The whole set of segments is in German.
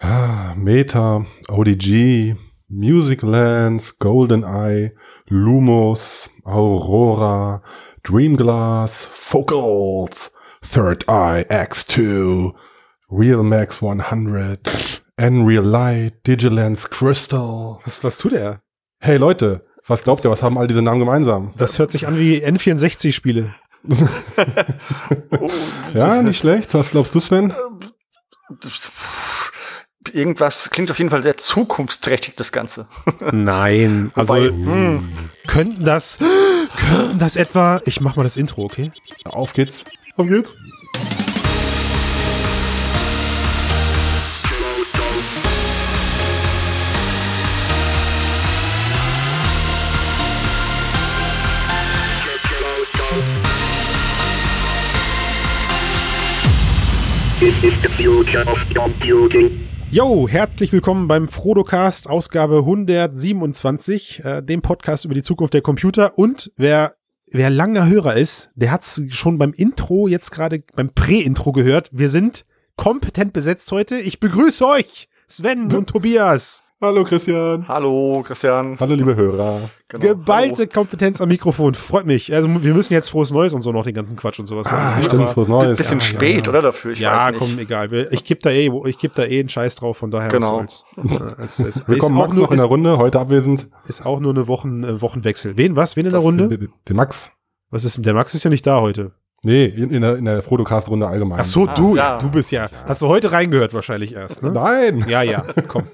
Ah, Meta, ODG, Music Lens, GoldenEye, Lumos, Aurora, Dreamglass, Focals, Third Eye X2, Real Max 100, Unreal Light, Digilens Crystal. Was, was tut er? Hey Leute, was glaubt ihr, was haben all diese Namen gemeinsam? Das hört sich an wie N64-Spiele. Ja, nicht schlecht. Was glaubst du, Sven? Irgendwas klingt auf jeden Fall sehr zukunftsträchtig, das Ganze. Nein, also Wobei, hm, könnten das, könnten das etwa, ich mach mal das Intro, okay? Auf geht's. Auf geht's. This is the future of computing. Yo, herzlich willkommen beim Frodocast, Ausgabe 127, äh, dem Podcast über die Zukunft der Computer. Und wer, wer langer Hörer ist, der hat's schon beim Intro, jetzt gerade beim Prä-Intro gehört. Wir sind kompetent besetzt heute. Ich begrüße euch, Sven und Tobias. Hallo Christian. hallo, Christian. Hallo liebe Hörer. Genau, Geballte Kompetenz am Mikrofon, freut mich. Also wir müssen jetzt frohes Neues und so noch den ganzen Quatsch und sowas Ah, sagen. stimmt, Aber- frohes Hallo. Neues. Bisschen ja, spät, ja, oder dafür? Ich ja, weiß nicht. komm, egal. Ich geb da eh, ich geb da eh einen Scheiß drauf, von daher Genau. was soll's. Äh, es, es, Willkommen Max nur, noch in der Runde, heute abwesend. ist auch nur eine Wochen, äh, Wochenwechsel. Wen was? Wen in der Das- Runde? Den, den Max. Was ist, der Max ist ja nicht da heute. Nee, in, in der, in der Frodocast-Runde allgemein. Ach so, Ah, du, ja. du bist ja. Hast du heute reingehört wahrscheinlich erst, ne? Nein. Ja, ja, komm.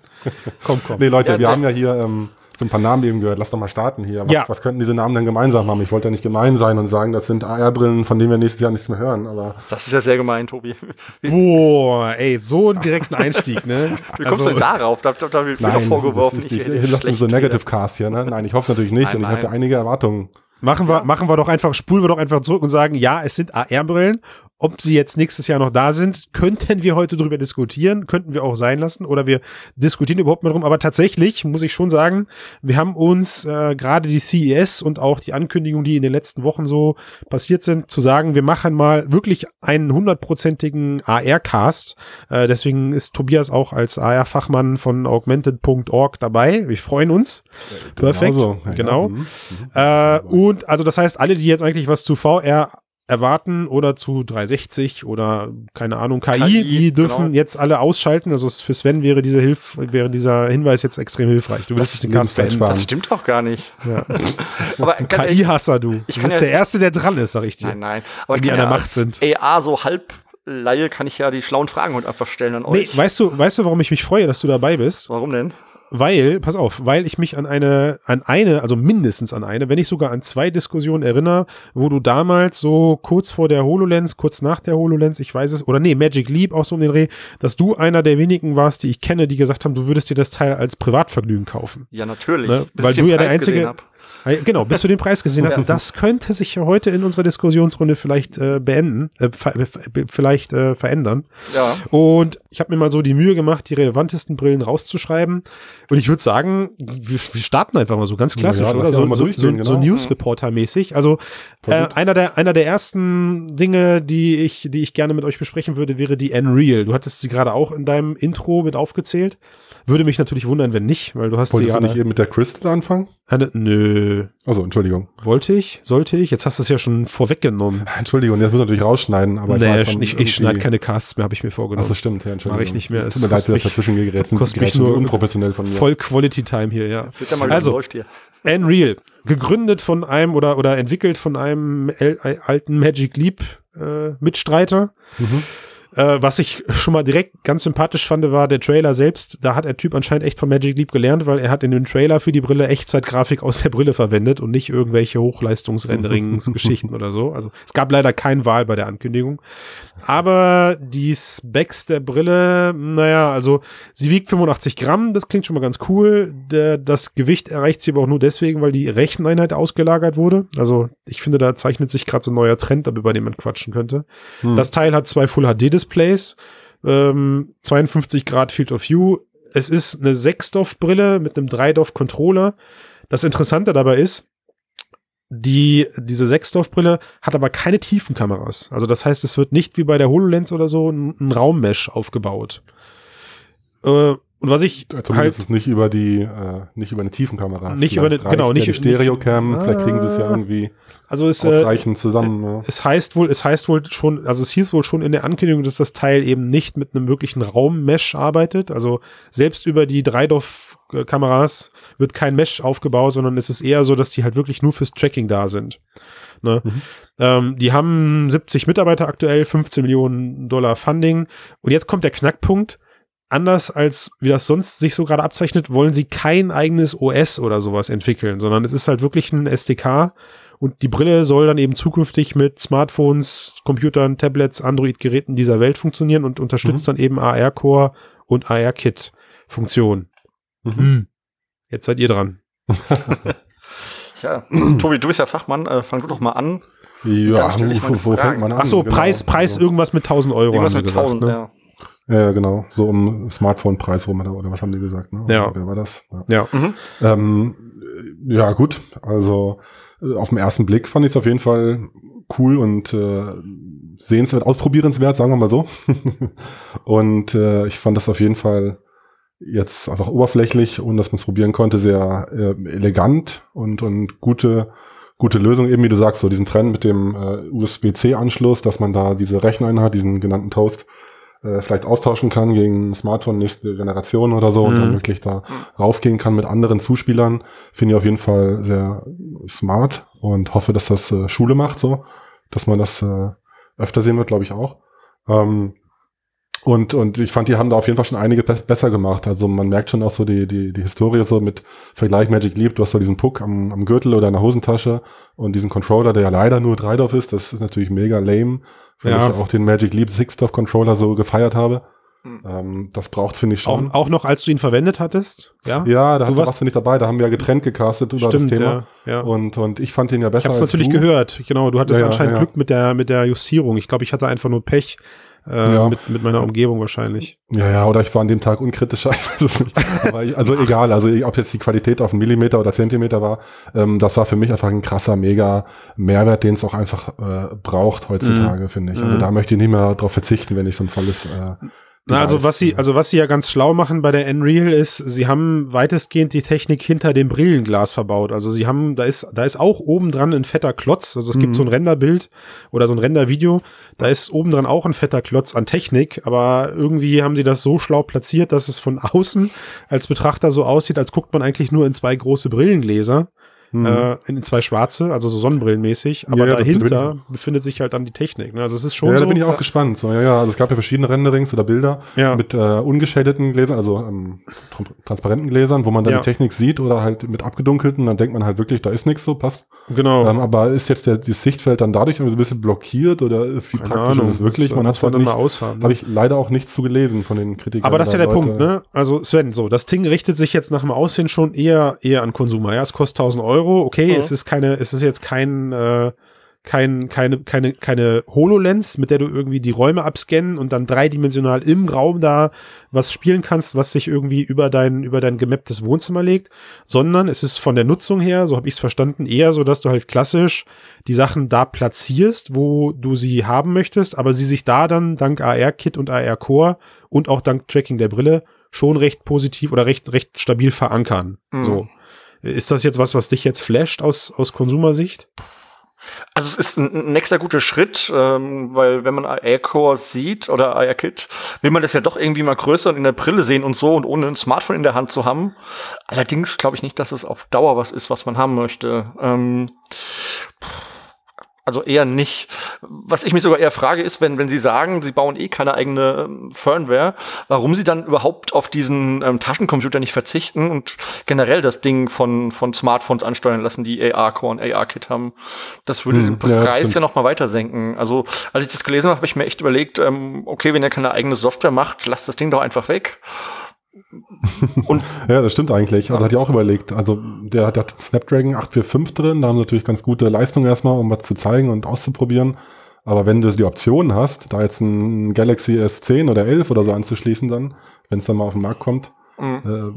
Komm, komm. Nee, Leute, Ja, wir haben ja hier ähm, so ein paar Namen eben gehört. Lass doch mal starten hier. Was, Ja. was könnten diese Namen denn gemeinsam haben? Ich wollte ja nicht gemein sein und sagen, das sind AR-Brillen, von denen wir nächstes Jahr nichts mehr hören. Aber Das ist ja sehr gemein, Tobi. Boah, ey, so einen direkten Einstieg, ne? wie kommst du denn darauf? Da, da, da wird wieder vorgeworfen, das ist ich rede Ihr sagt schlecht so wieder. Negative Cast hier, ne? Nein, ich hoffe es natürlich nicht Nein, und ich habe nein. da einige Erwartungen. Machen wir, machen wir doch einfach, spulen wir doch einfach zurück und sagen, ja, es sind AR-Brillen. Ob sie jetzt nächstes Jahr noch da sind, könnten wir heute drüber diskutieren, könnten wir auch sein lassen oder wir diskutieren überhaupt mal drum. Aber tatsächlich muss ich schon sagen, wir haben uns äh, gerade die CES und auch die Ankündigungen, die in den letzten Wochen so passiert sind, zu sagen, wir machen mal wirklich einen hundertprozentigen AR-Cast. Äh, deswegen ist Tobias auch als AR-Fachmann von augmented.org dabei. Wir freuen uns. Perfekt. Genauso. Ja, genau. mhm. Äh, und also das heißt, alle, die jetzt eigentlich was zu VR erwarten oder zu 360 oder keine Ahnung KI, KI, die dürfen genau. jetzt alle ausschalten. Also für Sven wäre dieser Hilf wäre dieser Hinweis jetzt extrem hilfreich. Du wirst den Cast sparen. Das stimmt doch gar nicht. Ja. Aber KI-Hasser, du. ich Du bist ja- der Erste, der dran ist, sag ich dir. Nein, nein. Aber die an der ja Macht sind. AR so halb Laie kann ich ja die schlauen Fragen heute einfach stellen an Nee, euch. weißt du, weißt du, warum ich mich freue, dass du dabei bist? Warum denn? Weil, pass auf, weil ich mich an eine, an eine, also mindestens an eine, wenn nicht sogar an zwei Diskussionen erinnere, wo du damals so kurz vor der HoloLens, kurz nach der HoloLens, ich weiß es, oder nee, Magic Leap auch so um den Dreh, dass du einer der wenigen warst, die ich kenne, die gesagt haben, du würdest dir das Teil als Privatvergnügen kaufen. Ja, natürlich. Ne? Weil ich du ja der einzige- Genau, bis du den Preis gesehen hast. Und das könnte sich ja heute in unserer Diskussionsrunde vielleicht äh, beenden, äh, äh, vielleicht äh, verändern. Ja. Und ich habe mir mal so die Mühe gemacht, die relevantesten Brillen rauszuschreiben. Und ich würde sagen, wir, wir starten einfach mal so ganz klassisch, Ja, oder? So, so, so, so genau. News-Reporter-mäßig. Also äh, einer, der, einer der ersten Dinge, die ich, die ich gerne mit euch besprechen würde, wäre die Unreal. Du hattest sie gerade auch in deinem Intro mit aufgezählt. Würde mich natürlich wundern, wenn nicht, weil du hast Wolltest sie du ja nicht eben mit der Crystal anfangen? eine, nö, Also Entschuldigung. wollte ich, sollte ich, jetzt hast du es ja schon vorweggenommen. Entschuldigung, jetzt muss ich natürlich rausschneiden, aber am ich, ich irgendwie- schneide keine Casts mehr, habe ich mir vorgenommen. Ach so, stimmt, ja, Entschuldigung. Mach ich nicht mehr. Tut Es mir leid, das mich- dazwischen gerätselt. kostet mich nur unprofessionell von mir. Voll Quality Time hier, ja. Jetzt wird ja mal wieder Also. Unreal, gegründet von einem oder, oder entwickelt von einem äh, alten Magic Leap äh, Mitstreiter. Mhm. Äh, was ich schon mal direkt ganz sympathisch fand, war der Trailer selbst. Da hat der Typ anscheinend echt von Magic Leap gelernt, weil er hat in dem Trailer für die Brille Echtzeitgrafik aus der Brille verwendet und nicht irgendwelche Hochleistungsrenderings-Geschichten oder so. Also es gab leider kein Wahl bei der Ankündigung. Aber die Specs der Brille, naja, also sie wiegt 85 Gramm, das klingt schon mal ganz cool. Der, das Gewicht erreicht sie aber auch nur deswegen, weil die Recheneinheit ausgelagert wurde. Also ich finde, da zeichnet sich gerade so ein neuer Trend ab, über den man quatschen könnte. Hm. Das Teil hat zwei Full-HD-Displays, ähm, 52 Grad Field of View. Es ist eine 6-DOF-Brille mit einem 3-DOF-Controller. Das Interessante dabei ist, die, diese 6-DOF-Brille hat aber keine Tiefenkameras. Also das heißt, es wird nicht wie bei der HoloLens oder so ein, ein Raummesh aufgebaut. Äh, und was ich Zumindest halt ist es nicht über die, äh, nicht über eine Tiefenkamera. Nicht über eine- Vielleicht genau, nicht- die Stereocam, nicht- vielleicht kriegen sie es ja Ah. irgendwie also es, äh, ausreichend zusammen. ja. es heißt wohl, es heißt wohl schon, also es hieß wohl schon in der Ankündigung, dass das Teil eben nicht mit einem wirklichen Raummesh arbeitet. Also selbst über die Dreidorf-Kameras wird kein Mesh aufgebaut, sondern es ist eher so, dass die halt wirklich nur fürs Tracking da sind. Ne? Mhm. Ähm, die haben 70 Mitarbeiter aktuell, 15 Millionen Dollar Funding. Und jetzt kommt der Knackpunkt. Anders als wie das sonst sich so gerade abzeichnet, wollen sie kein eigenes OS oder sowas entwickeln, sondern es ist halt wirklich ein SDK und die Brille soll dann eben zukünftig mit Smartphones, Computern, Tablets, Android-Geräten dieser Welt funktionieren und unterstützt dann eben AR-Core und AR-Kit-Funktion. Mhm. Hm. Jetzt seid ihr dran. Ja, Tobi, du bist ja Fachmann, äh, fang du doch mal an. Ja, Dann stell ich meine wo, wo fängt man an? Ach so, Genau. Preis, Preis irgendwas mit 1000 Euro. Irgendwas haben mit gesagt, 1000, ne? ja. Ja, genau. So um Smartphone-Preis rum, oder, oder was haben die gesagt? Ne? Ja. Wer war das? Ja. Ja. Mhm. Ähm, äh, ja, gut. Also äh, auf den ersten Blick fand ich es auf jeden Fall cool und äh, sehenswert, ausprobierenswert, sagen wir mal so. und äh, ich fand das auf jeden Fall jetzt einfach oberflächlich, ohne dass man es probieren konnte, sehr äh, elegant und, und gute, gute Lösung. Eben wie du sagst, so diesen Trend mit dem äh, USB-C-Anschluss, dass man da diese Recheneinheit, diesen genannten Toast, äh, vielleicht austauschen kann gegen Smartphone nächste Generation oder so und Mhm. dann wirklich da raufgehen kann mit anderen Zuspielern, finde ich auf jeden Fall sehr smart und hoffe, dass das äh, Schule macht so, dass man das äh, öfter sehen wird, glaube ich auch. Ähm, und, und ich fand, die haben da auf jeden Fall schon einige be besser gemacht. Also man merkt schon auch so die, die, die Historie so mit Vergleich Magic Leap. Du hast so diesen Puck am, am Gürtel oder in der Hosentasche und diesen Controller, der ja leider nur Dreidorf ist. Das ist natürlich mega lame, weil Ja. ich auch den Magic Leap Sixdorf Controller so gefeiert habe. Mhm. Ähm, das braucht finde ich Auch, schon. auch noch, als du ihn verwendet hattest? Ja. ja, da, Du da warst- warst du nicht dabei. Da haben wir ja getrennt gecastet über Stimmt, das Thema. ja. ja. Und, und ich fand den ja besser Ich habe es natürlich du. gehört. Genau, du hattest Ja, ja, anscheinend ja. Glück mit der mit der Justierung. Ich glaube, ich hatte einfach nur Pech äh, Ja. mit, mit meiner Umgebung wahrscheinlich. Ja, ja, oder ich war an dem Tag unkritischer, ich weiß es nicht. Aber ich, also egal, also ob jetzt die Qualität auf einen Millimeter oder Zentimeter war, ähm, das war für mich einfach ein krasser, mega Mehrwert, den es auch einfach äh, braucht heutzutage, finde ich. Also Mhm. da möchte ich nicht mehr darauf verzichten, wenn ich so ein volles äh, Na, also was sie, also was sie ja ganz schlau machen bei der Unreal ist, sie haben weitestgehend die Technik hinter dem Brillenglas verbaut. Also sie haben, da ist, da ist auch oben dran ein fetter Klotz. Also es gibt Mhm. so ein Renderbild oder so ein Rendervideo. Da ist oben dran auch ein fetter Klotz an Technik, aber irgendwie haben sie das so schlau platziert, dass es von außen als Betrachter so aussieht, als guckt man eigentlich nur in zwei große Brillengläser. Mhm. Äh, in zwei schwarze, also so sonnenbrillenmäßig, aber Ja, dahinter befindet sich halt dann die Technik. Ne? Also es ist schon ja, so. da bin ich auch gespannt. So, ja, ja, also es gab ja verschiedene Renderings oder Bilder Ja. mit äh, ungeschadeten Gläsern, also ähm, tr- transparenten Gläsern, wo man dann die Technik sieht oder halt mit abgedunkelten, dann denkt man halt wirklich, da ist nichts so, passt. genau. Ähm, aber ist jetzt der, das Sichtfeld dann dadurch irgendwie so ein bisschen blockiert oder wie Keine praktisch Ahnung. ist es wirklich? Das Man hat es halt nicht, aushaben. ne? habe ich leider auch nichts zu gelesen von den Kritikern. Aber das ist ja der Leute- Punkt, ne? Also Sven, so, das Ding richtet sich jetzt nach dem Aussehen schon eher, eher an Konsumer. Ja, es kostet 1000 Euro. Okay, Mhm. es ist keine, es ist jetzt kein, äh, kein, keine, keine, keine HoloLens, mit der du irgendwie die Räume abscannen und dann dreidimensional im Raum da was spielen kannst, was sich irgendwie über dein, über dein gemapptes Wohnzimmer legt, sondern es ist von der Nutzung her, so habe ich es verstanden, eher so, dass du halt klassisch die Sachen da platzierst, wo du sie haben möchtest, aber sie sich da dann dank AR-Kit und AR-Core und auch dank Tracking der Brille schon recht positiv oder recht, recht stabil verankern. Mhm. So. Ist das jetzt was, was dich jetzt flasht aus, aus Konsumersicht? Also es ist ein nächster guter Schritt, ähm, weil wenn man AR-Core sieht oder AR-Kit, will man das ja doch irgendwie mal größer und in der Brille sehen und so und ohne ein Smartphone in der Hand zu haben. Allerdings glaube ich nicht, dass es auf Dauer was ist, was man haben möchte. Ähm, also eher nicht. Was ich mich sogar eher frage, ist, wenn, wenn Sie sagen, Sie bauen eh keine eigene ähm, Firmware, warum Sie dann überhaupt auf diesen ähm, Taschencomputer nicht verzichten und generell das Ding von, von Smartphones ansteuern lassen, die AR-Core und AR-Kit haben. Das würde Hm, den ja, Preis stimmt. ja noch mal weiter senken. Also, als ich das gelesen habe, habe ich mir echt überlegt, ähm, okay, wenn ihr keine eigene Software macht, lasst das Ding doch einfach weg. Und Ja, das stimmt eigentlich. Also hat ja auch überlegt. Also der, der hat Snapdragon 845 drin, da haben sie natürlich ganz gute Leistung erstmal, um was zu zeigen und auszuprobieren. Aber wenn du die Option hast, da jetzt ein Galaxy S10 oder 11 oder so anzuschließen dann, wenn es dann mal auf den Markt kommt, mh,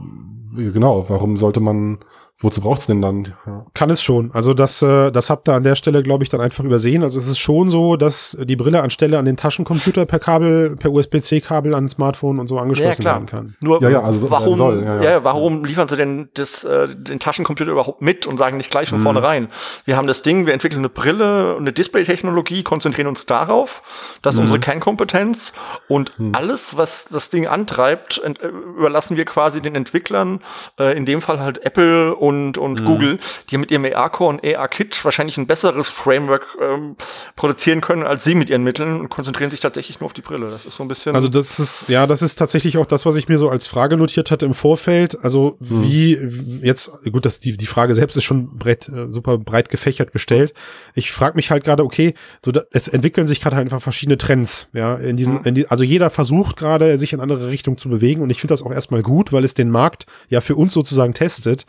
äh, genau, warum sollte man wozu braucht's denn dann? Ja. Kann es schon. Also das, äh, das habt ihr an der Stelle, glaube ich, dann einfach übersehen. Also es ist schon so, dass die Brille anstelle an den Taschencomputer per Kabel, per USB-C-Kabel an Smartphone und so angeschlossen werden kann. Nur Ja, ja, also warum, soll, ja, ja, ja. warum liefern sie denn das, äh, den Taschencomputer überhaupt mit und sagen nicht gleich von vornherein? Wir haben das Ding, wir entwickeln eine Brille und eine Display-Technologie, konzentrieren uns darauf. Das ist unsere Kernkompetenz. Und alles, was das Ding antreibt, äh, überlassen wir quasi den Entwicklern, äh, in dem Fall halt Apple und, und Google, die mit ihrem AR-Core und AR-Kit wahrscheinlich ein besseres Framework ähm, produzieren können als sie mit ihren Mitteln und konzentrieren sich tatsächlich nur auf die Brille. Das ist so ein bisschen. Also das ist, ja, das ist tatsächlich auch das, was ich mir so als Frage notiert hatte im Vorfeld. Also wie wie jetzt, gut, dass die, die Frage selbst ist schon breit, äh, super breit gefächert gestellt. Ich frage mich halt gerade, okay, so da, es entwickeln sich gerade halt einfach verschiedene Trends, ja, in diesen, in die, also jeder versucht gerade, sich in andere Richtungen zu bewegen und ich finde das auch erstmal gut, weil es den Markt ja für uns sozusagen testet.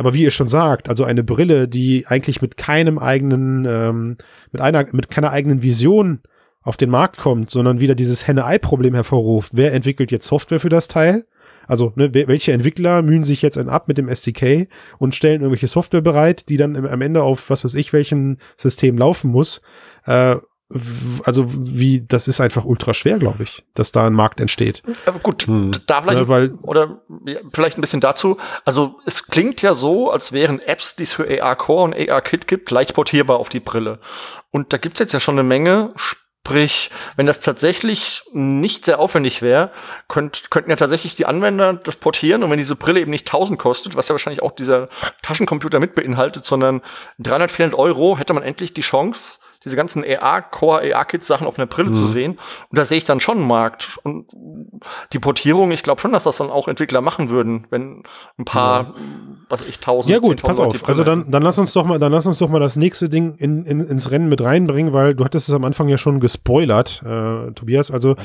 Aber wie ihr schon sagt, also eine Brille, die eigentlich mit keinem eigenen, ähm, mit einer, mit keiner eigenen Vision auf den Markt kommt, sondern wieder dieses Henne-Ei-Problem hervorruft. Wer entwickelt jetzt Software für das Teil? Also, ne, welche Entwickler mühen sich jetzt ein ab mit dem SDK und stellen irgendwelche Software bereit, die dann am Ende auf was weiß ich welchen System laufen muss? Äh, also wie, das ist einfach ultra schwer, glaube ich, dass da ein Markt entsteht. Aber gut, Hm. da vielleicht, Ja, weil- oder ja, vielleicht ein bisschen dazu. Also es klingt ja so, als wären Apps, die es für AR Core und AR Kit gibt, leicht portierbar auf die Brille. Und da gibt's jetzt ja schon eine Menge. Sprich, wenn das tatsächlich nicht sehr aufwendig wäre, könnt, könnten ja tatsächlich die Anwender das portieren. Und wenn diese Brille eben nicht 1000 kostet, was ja wahrscheinlich auch dieser Taschencomputer mit beinhaltet, sondern 300, 400 Euro, hätte man endlich die Chance, diese ganzen AR-Core, AR-Kit-Sachen auf einer Brille Mhm. zu sehen. Und da sehe ich dann schon einen Markt. Und die Portierung, ich glaube schon, dass das dann auch Entwickler machen würden, wenn ein paar, was weiß ich, tausend, Ja gut, 10.000 pass Leute die auf. Also dann, dann lass uns doch mal, dann lass uns doch mal das nächste Ding in, in, ins Rennen mit reinbringen, weil du hattest es am Anfang ja schon gespoilert, äh, Tobias. Also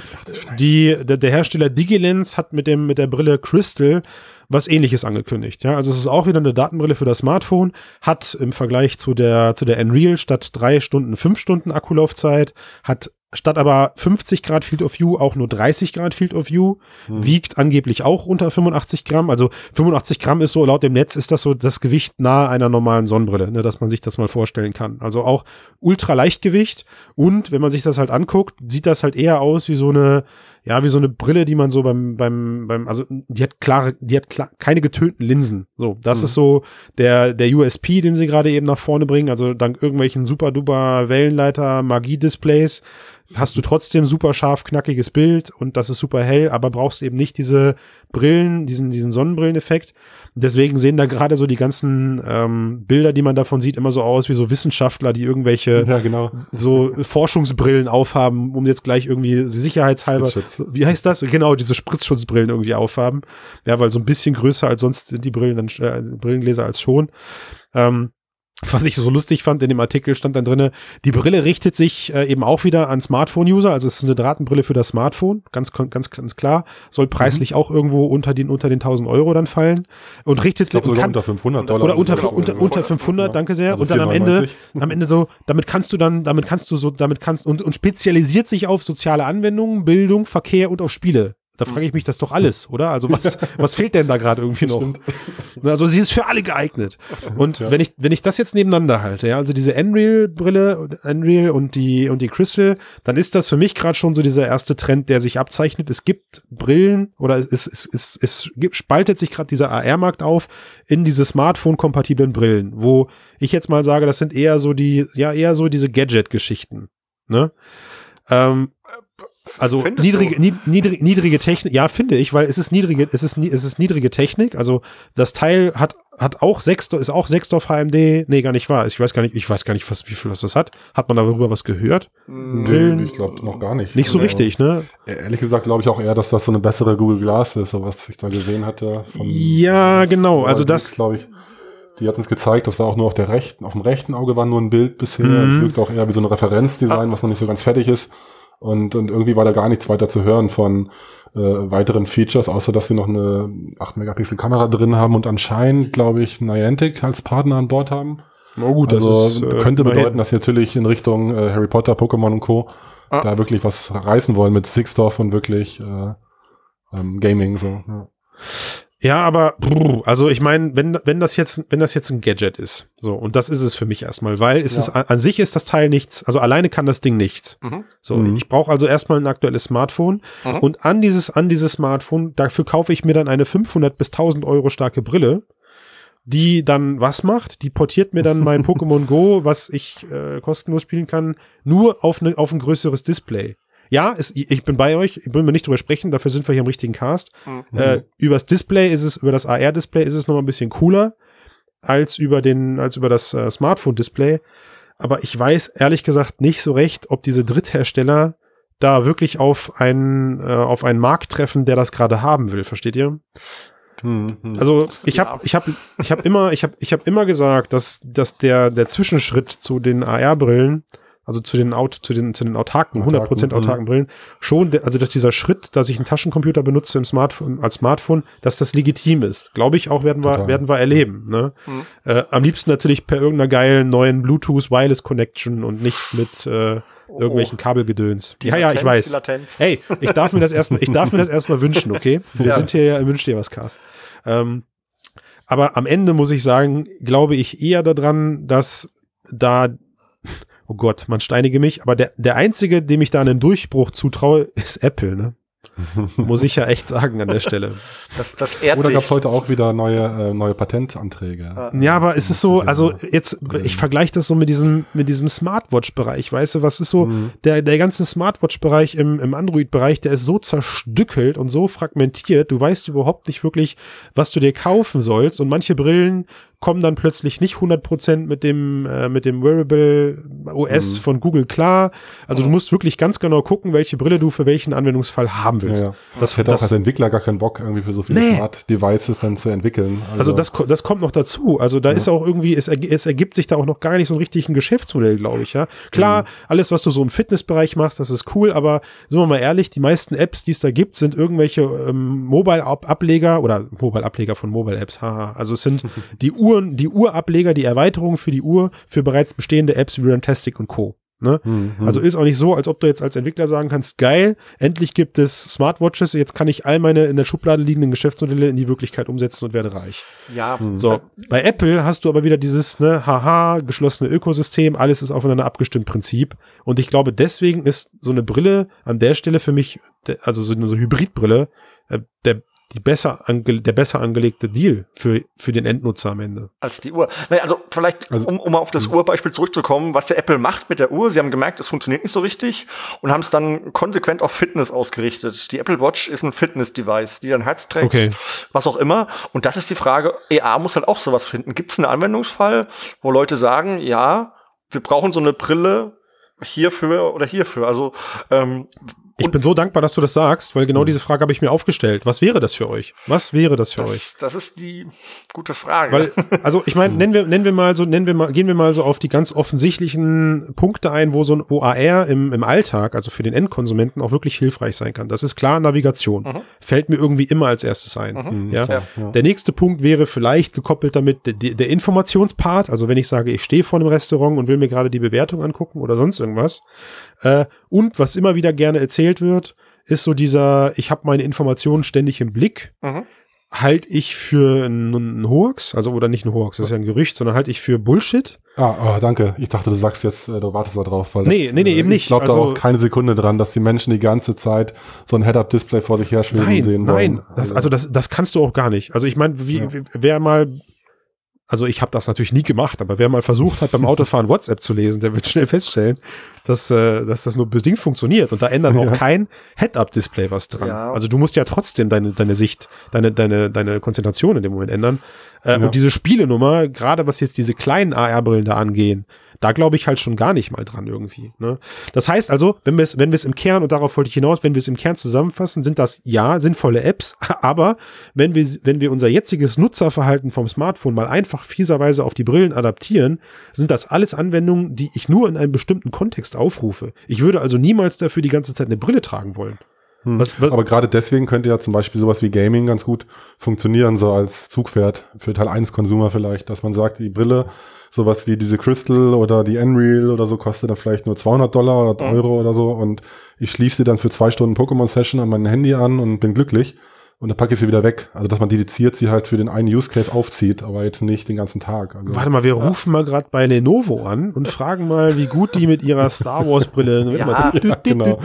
die, der, der Hersteller Digilens hat mit dem mit der Brille Crystal was ähnliches angekündigt. Ja, also es ist auch wieder eine Datenbrille für das Smartphone, hat im Vergleich zu der zu der Unreal statt drei Stunden fünf Stunden Akkulaufzeit, hat statt aber 50 Grad Field of View auch nur 30 Grad Field of View, wiegt angeblich auch unter 85 Gramm. Also 85 Gramm ist so, laut dem Netz ist das so das Gewicht nahe einer normalen Sonnenbrille, ne, dass man sich das mal vorstellen kann. Also auch ultra Leichtgewicht und wenn man sich das halt anguckt, sieht das halt eher aus wie so eine, ja, wie so eine Brille, die man so beim, beim, beim, also die hat klare, die hat klar, keine getönten Linsen. So, das ist so der, der USP, den sie gerade eben nach vorne bringen. Also dank irgendwelchen super duper Wellenleiter Magie-Displays hast du trotzdem super scharf, knackiges Bild und das ist super hell, aber brauchst eben nicht diese Brillen, diesen, diesen Sonnenbrilleneffekt. Deswegen sehen da gerade so die ganzen ähm, Bilder, die man davon sieht, immer so aus wie so Wissenschaftler, die irgendwelche Ja, genau. so Forschungsbrillen aufhaben, um jetzt gleich irgendwie sicherheitshalber, Spritzschutz. wie heißt das? Genau, diese Spritzschutzbrillen irgendwie aufhaben. Ja, weil so ein bisschen größer als sonst sind die Brillen dann, äh, Brillengläser als schon. Ähm, was ich so lustig fand, in dem Artikel stand dann drinne, die Brille richtet sich äh, eben auch wieder an Smartphone-User, also es ist eine Datenbrille für das Smartphone, ganz, ganz, ganz klar, soll preislich auch irgendwo unter den, unter den 1000 Euro dann fallen und richtet sich sogar kann- unter 500 Dollar. oder unter, unter, unter 500, danke sehr. Also und dann am Ende, 4,99. am Ende so, damit kannst du dann, damit kannst du so, damit kannst und, und spezialisiert sich auf soziale Anwendungen, Bildung, Verkehr und auf Spiele. Da frage ich mich das doch alles, oder? Also was, was fehlt denn da gerade irgendwie noch? Also sie ist für alle geeignet. Und wenn ich, wenn ich das jetzt nebeneinander halte, ja, also diese Unreal-Brille, Unreal und die, und die Crystal, dann ist das für mich gerade schon so dieser erste Trend, der sich abzeichnet. Es gibt Brillen oder es, es, es, es, es gibt, spaltet sich gerade dieser AR-Markt auf in diese Smartphone-kompatiblen Brillen, wo ich jetzt mal sage, das sind eher so die, ja, eher so diese Gadget-Geschichten. Ne? Ähm, also Findest niedrige, du? nied- niedrige, niedrige Technik, ja, finde ich, weil es ist niedrige, es ist, es ist niedrige Technik. Also das Teil hat, hat auch sechs, ist auch Sechsdorf HMD, nee, gar nicht wahr. Ich weiß gar nicht, ich weiß gar nicht, was, wie viel was das hat. Hat man darüber was gehört? Brillen? Nee, ich glaube noch gar nicht. Nicht so Also, richtig, ne? Ehrlich gesagt glaube ich auch eher, dass das so eine bessere Google Glass ist, so was ich da gesehen hatte. von- Ja, genau. Also das, glaube ich. Die hat uns gezeigt, das war auch nur auf der rechten, auf dem rechten Auge war nur ein Bild bisher. Mhm. Es wirkt auch eher wie so ein Referenzdesign, was noch nicht so ganz fertig ist. Und, und irgendwie war da gar nichts weiter zu hören von äh, weiteren Features, außer dass sie noch eine 8 Megapixel Kamera drin haben und anscheinend, glaube ich, Niantic als Partner an Bord haben. oh gut, also äh, könnte immerhin. bedeuten, dass sie natürlich in Richtung äh, Harry Potter, Pokémon und Co. Ah. da wirklich was reißen wollen mit Sixdorf und wirklich äh, ähm, Gaming so. Ja. Ja, aber brr, also ich meine, wenn wenn das jetzt wenn das jetzt ein Gadget ist, so und das ist es für mich erstmal, weil es Ja. ist an, an sich ist das Teil nichts, also alleine kann das Ding nichts. Mhm. So, Mhm. ich brauche also erstmal ein aktuelles Smartphone Mhm. und an dieses an dieses Smartphone dafür kaufe ich mir dann eine 500 bis 1000 Euro starke Brille, die dann was macht, die portiert mir dann mein Pokémon Go, was ich äh, kostenlos spielen kann, nur auf ne, auf ein größeres Display. Ja, es, ich bin bei euch, ich will mir nicht drüber sprechen, dafür sind wir hier im richtigen Cast. Mhm. Äh, übers Display ist es, über das AR-Display ist es noch mal ein bisschen cooler als über den, als über das äh, Smartphone-Display. Aber ich weiß ehrlich gesagt nicht so recht, ob diese Dritthersteller da wirklich auf einen, äh, auf einen Markt treffen, der das gerade haben will. Versteht ihr? Hm, hm. Also ich Ja. habe ich habe ich habe immer ich habe ich habe immer gesagt, dass dass der der Zwischenschritt zu den AR-Brillen, also zu den Aut zu den zu den autarken Autarken, 100% mhm. autarken Brillen schon also dass dieser Schritt, dass ich einen Taschencomputer benutze im Smartphone als Smartphone, dass das legitim ist. Glaube ich auch werden wir Total. werden wir erleben, ne? Mhm. Äh, am liebsten natürlich per irgendeiner geilen neuen Bluetooth Wireless Connection und nicht mit äh, irgendwelchen Kabelgedöns. Die ja, ja, ich Latenz, Die weiß. Latenz. Hey, ich darf mir das erstmal, ich darf mir das erstmal wünschen, okay? Wir Ja. sind hier ja im Wünsch dir was Cast. Ähm, aber am Ende muss ich sagen, glaube ich eher daran, dass da, oh Gott, man steinige mich, aber der, der einzige, dem ich da einen Durchbruch zutraue, ist Apple, ne? Muss ich ja echt sagen an der Stelle. Das, das ehrt Oder gab es heute auch wieder neue, äh, neue Patentanträge? Ja, aber es ist so, also jetzt, ich vergleiche das so mit diesem, mit diesem Smartwatch-Bereich, weißt du, was ist so, Mhm. der, der ganze Smartwatch-Bereich im, im Android-Bereich, der ist so zerstückelt und so fragmentiert, du weißt überhaupt nicht wirklich, was du dir kaufen sollst und manche Brillen kommen dann plötzlich nicht 100% mit dem, äh, mit dem Wearable OS Mhm. von Google klar. Also du musst wirklich ganz genau gucken, welche Brille du für welchen Anwendungsfall haben Ja, willst. ja. Das, Ich hätte auch das, als Entwickler gar keinen Bock, irgendwie für so viele Nee. Smart Devices dann zu entwickeln. Also das, ko- das kommt noch dazu. Also da ist auch irgendwie, es, es ergibt sich da auch noch gar nicht so ein richtiges Geschäftsmodell, glaube ich. Ja, klar, Mhm. alles, was du so im Fitnessbereich machst, das ist cool. Aber sind wir mal ehrlich, die meisten Apps, die es da gibt, sind irgendwelche ähm, Mobile-Ableger oder Mobile-Ableger von Mobile-Apps. Haha. Also es sind die Uhren, die Urableger, die Erweiterungen für die Uhr für bereits bestehende Apps wie Runtastic und Co. Ne? Mhm. Also ist auch nicht so, als ob du jetzt als Entwickler sagen kannst, geil, endlich gibt es Smartwatches, jetzt kann ich all meine in der Schublade liegenden Geschäftsmodelle in die Wirklichkeit umsetzen und werde reich. Ja, So, bei Apple hast du aber wieder dieses, ne, haha, geschlossene Ökosystem, alles ist aufeinander abgestimmt Prinzip. Und ich glaube, deswegen ist so eine Brille an der Stelle für mich, also so eine Hybridbrille, äh, der, die besser der besser angelegte Deal für, für den Endnutzer am Ende. als die Uhr. Nee, also vielleicht, Also- um, um mal auf das Urbeispiel zurückzukommen, was der Apple macht mit der Uhr, sie haben gemerkt, es funktioniert nicht so richtig und haben es dann konsequent auf Fitness ausgerichtet. Die Apple Watch ist ein Fitness-Device, die dein Herz trägt, Okay. was auch immer. Und das ist die Frage, EA muss halt auch sowas finden. Gibt es einen Anwendungsfall, wo Leute sagen, ja, wir brauchen so eine Brille hierfür oder hierfür? Also ähm, Ich bin so dankbar, dass du das sagst, weil genau diese Frage habe ich mir aufgestellt. Was wäre das für euch? Was wäre das für euch? das, das ist die gute Frage. Weil, also ich meine, nennen wir, nennen wir mal so, nennen wir mal, gehen wir mal so auf die ganz offensichtlichen Punkte ein, wo so ein, wo AR im, im Alltag, also für den Endkonsumenten, auch wirklich hilfreich sein kann. Das ist klar Navigation. Fällt mir irgendwie immer als erstes ein. Mhm, Ja? klar, ja. Der nächste Punkt wäre vielleicht gekoppelt damit der, der Informationspart. Also wenn ich sage, ich stehe vor einem Restaurant und will mir gerade die Bewertung angucken oder sonst irgendwas. Äh, und was immer wieder gerne erzählt wird, ist so dieser, ich habe meine Informationen ständig im Blick Mhm. halte ich für einen Hoax, also oder nicht ein Hoax, das ist ja ein Gerücht, sondern halte ich für Bullshit. Ah, oh, danke. Ich dachte, du sagst jetzt, äh, du wartest da drauf. Weil Nee, nee, nee, äh, eben nicht. Ich glaube da Also- auch keine Sekunde dran, dass die Menschen die ganze Zeit so ein Head-Up-Display vor sich her schweben Nein, sehen nein, wollen. das, also das, das kannst du auch gar nicht. Also ich meine, wie, Ja. wie- wer mal, also ich habe das natürlich nie gemacht, aber wer mal versucht hat, beim Autofahren WhatsApp zu lesen, der wird schnell feststellen, dass, äh, dass das nur bedingt funktioniert und da ändert auch Ja. kein Head-Up-Display was dran. Ja. Also du musst ja trotzdem deine, deine Sicht, deine, deine, deine Konzentration in dem Moment ändern. Äh, Ja. Und diese Spielenummer, gerade was jetzt diese kleinen AR-Brillen da angehen, da glaube ich halt schon gar nicht mal dran irgendwie. Ne? Das heißt also, wenn wir es, wenn wir es im Kern, und darauf wollte ich hinaus, wenn wir es im Kern zusammenfassen, sind das ja sinnvolle Apps, aber wenn wir, wenn wir unser jetziges Nutzerverhalten vom Smartphone mal einfach fieserweise auf die Brillen adaptieren, sind das alles Anwendungen, die ich nur in einem bestimmten Kontext aufrufe. Ich würde also niemals dafür die ganze Zeit eine Brille tragen wollen. Hm. Was, was, Aber gerade deswegen könnte ja zum Beispiel sowas wie Gaming ganz gut funktionieren, so als Zugpferd für Teil 1 Konsumer vielleicht, dass man sagt, die Brille, sowas wie diese Crystal oder die Unreal oder so kostet dann vielleicht nur 200 Dollar oder Mhm. Euro oder so und ich schließe die dann für zwei Stunden Pokémon Session an mein Handy an und bin glücklich. Und dann packe ich sie wieder weg. Also dass man dediziert sie halt für den einen Use Case aufzieht, aber jetzt nicht den ganzen Tag. Also, Warte mal, wir rufen mal gerade bei Lenovo an und fragen mal, wie gut die mit ihrer Star Wars Brille. Ja, genau.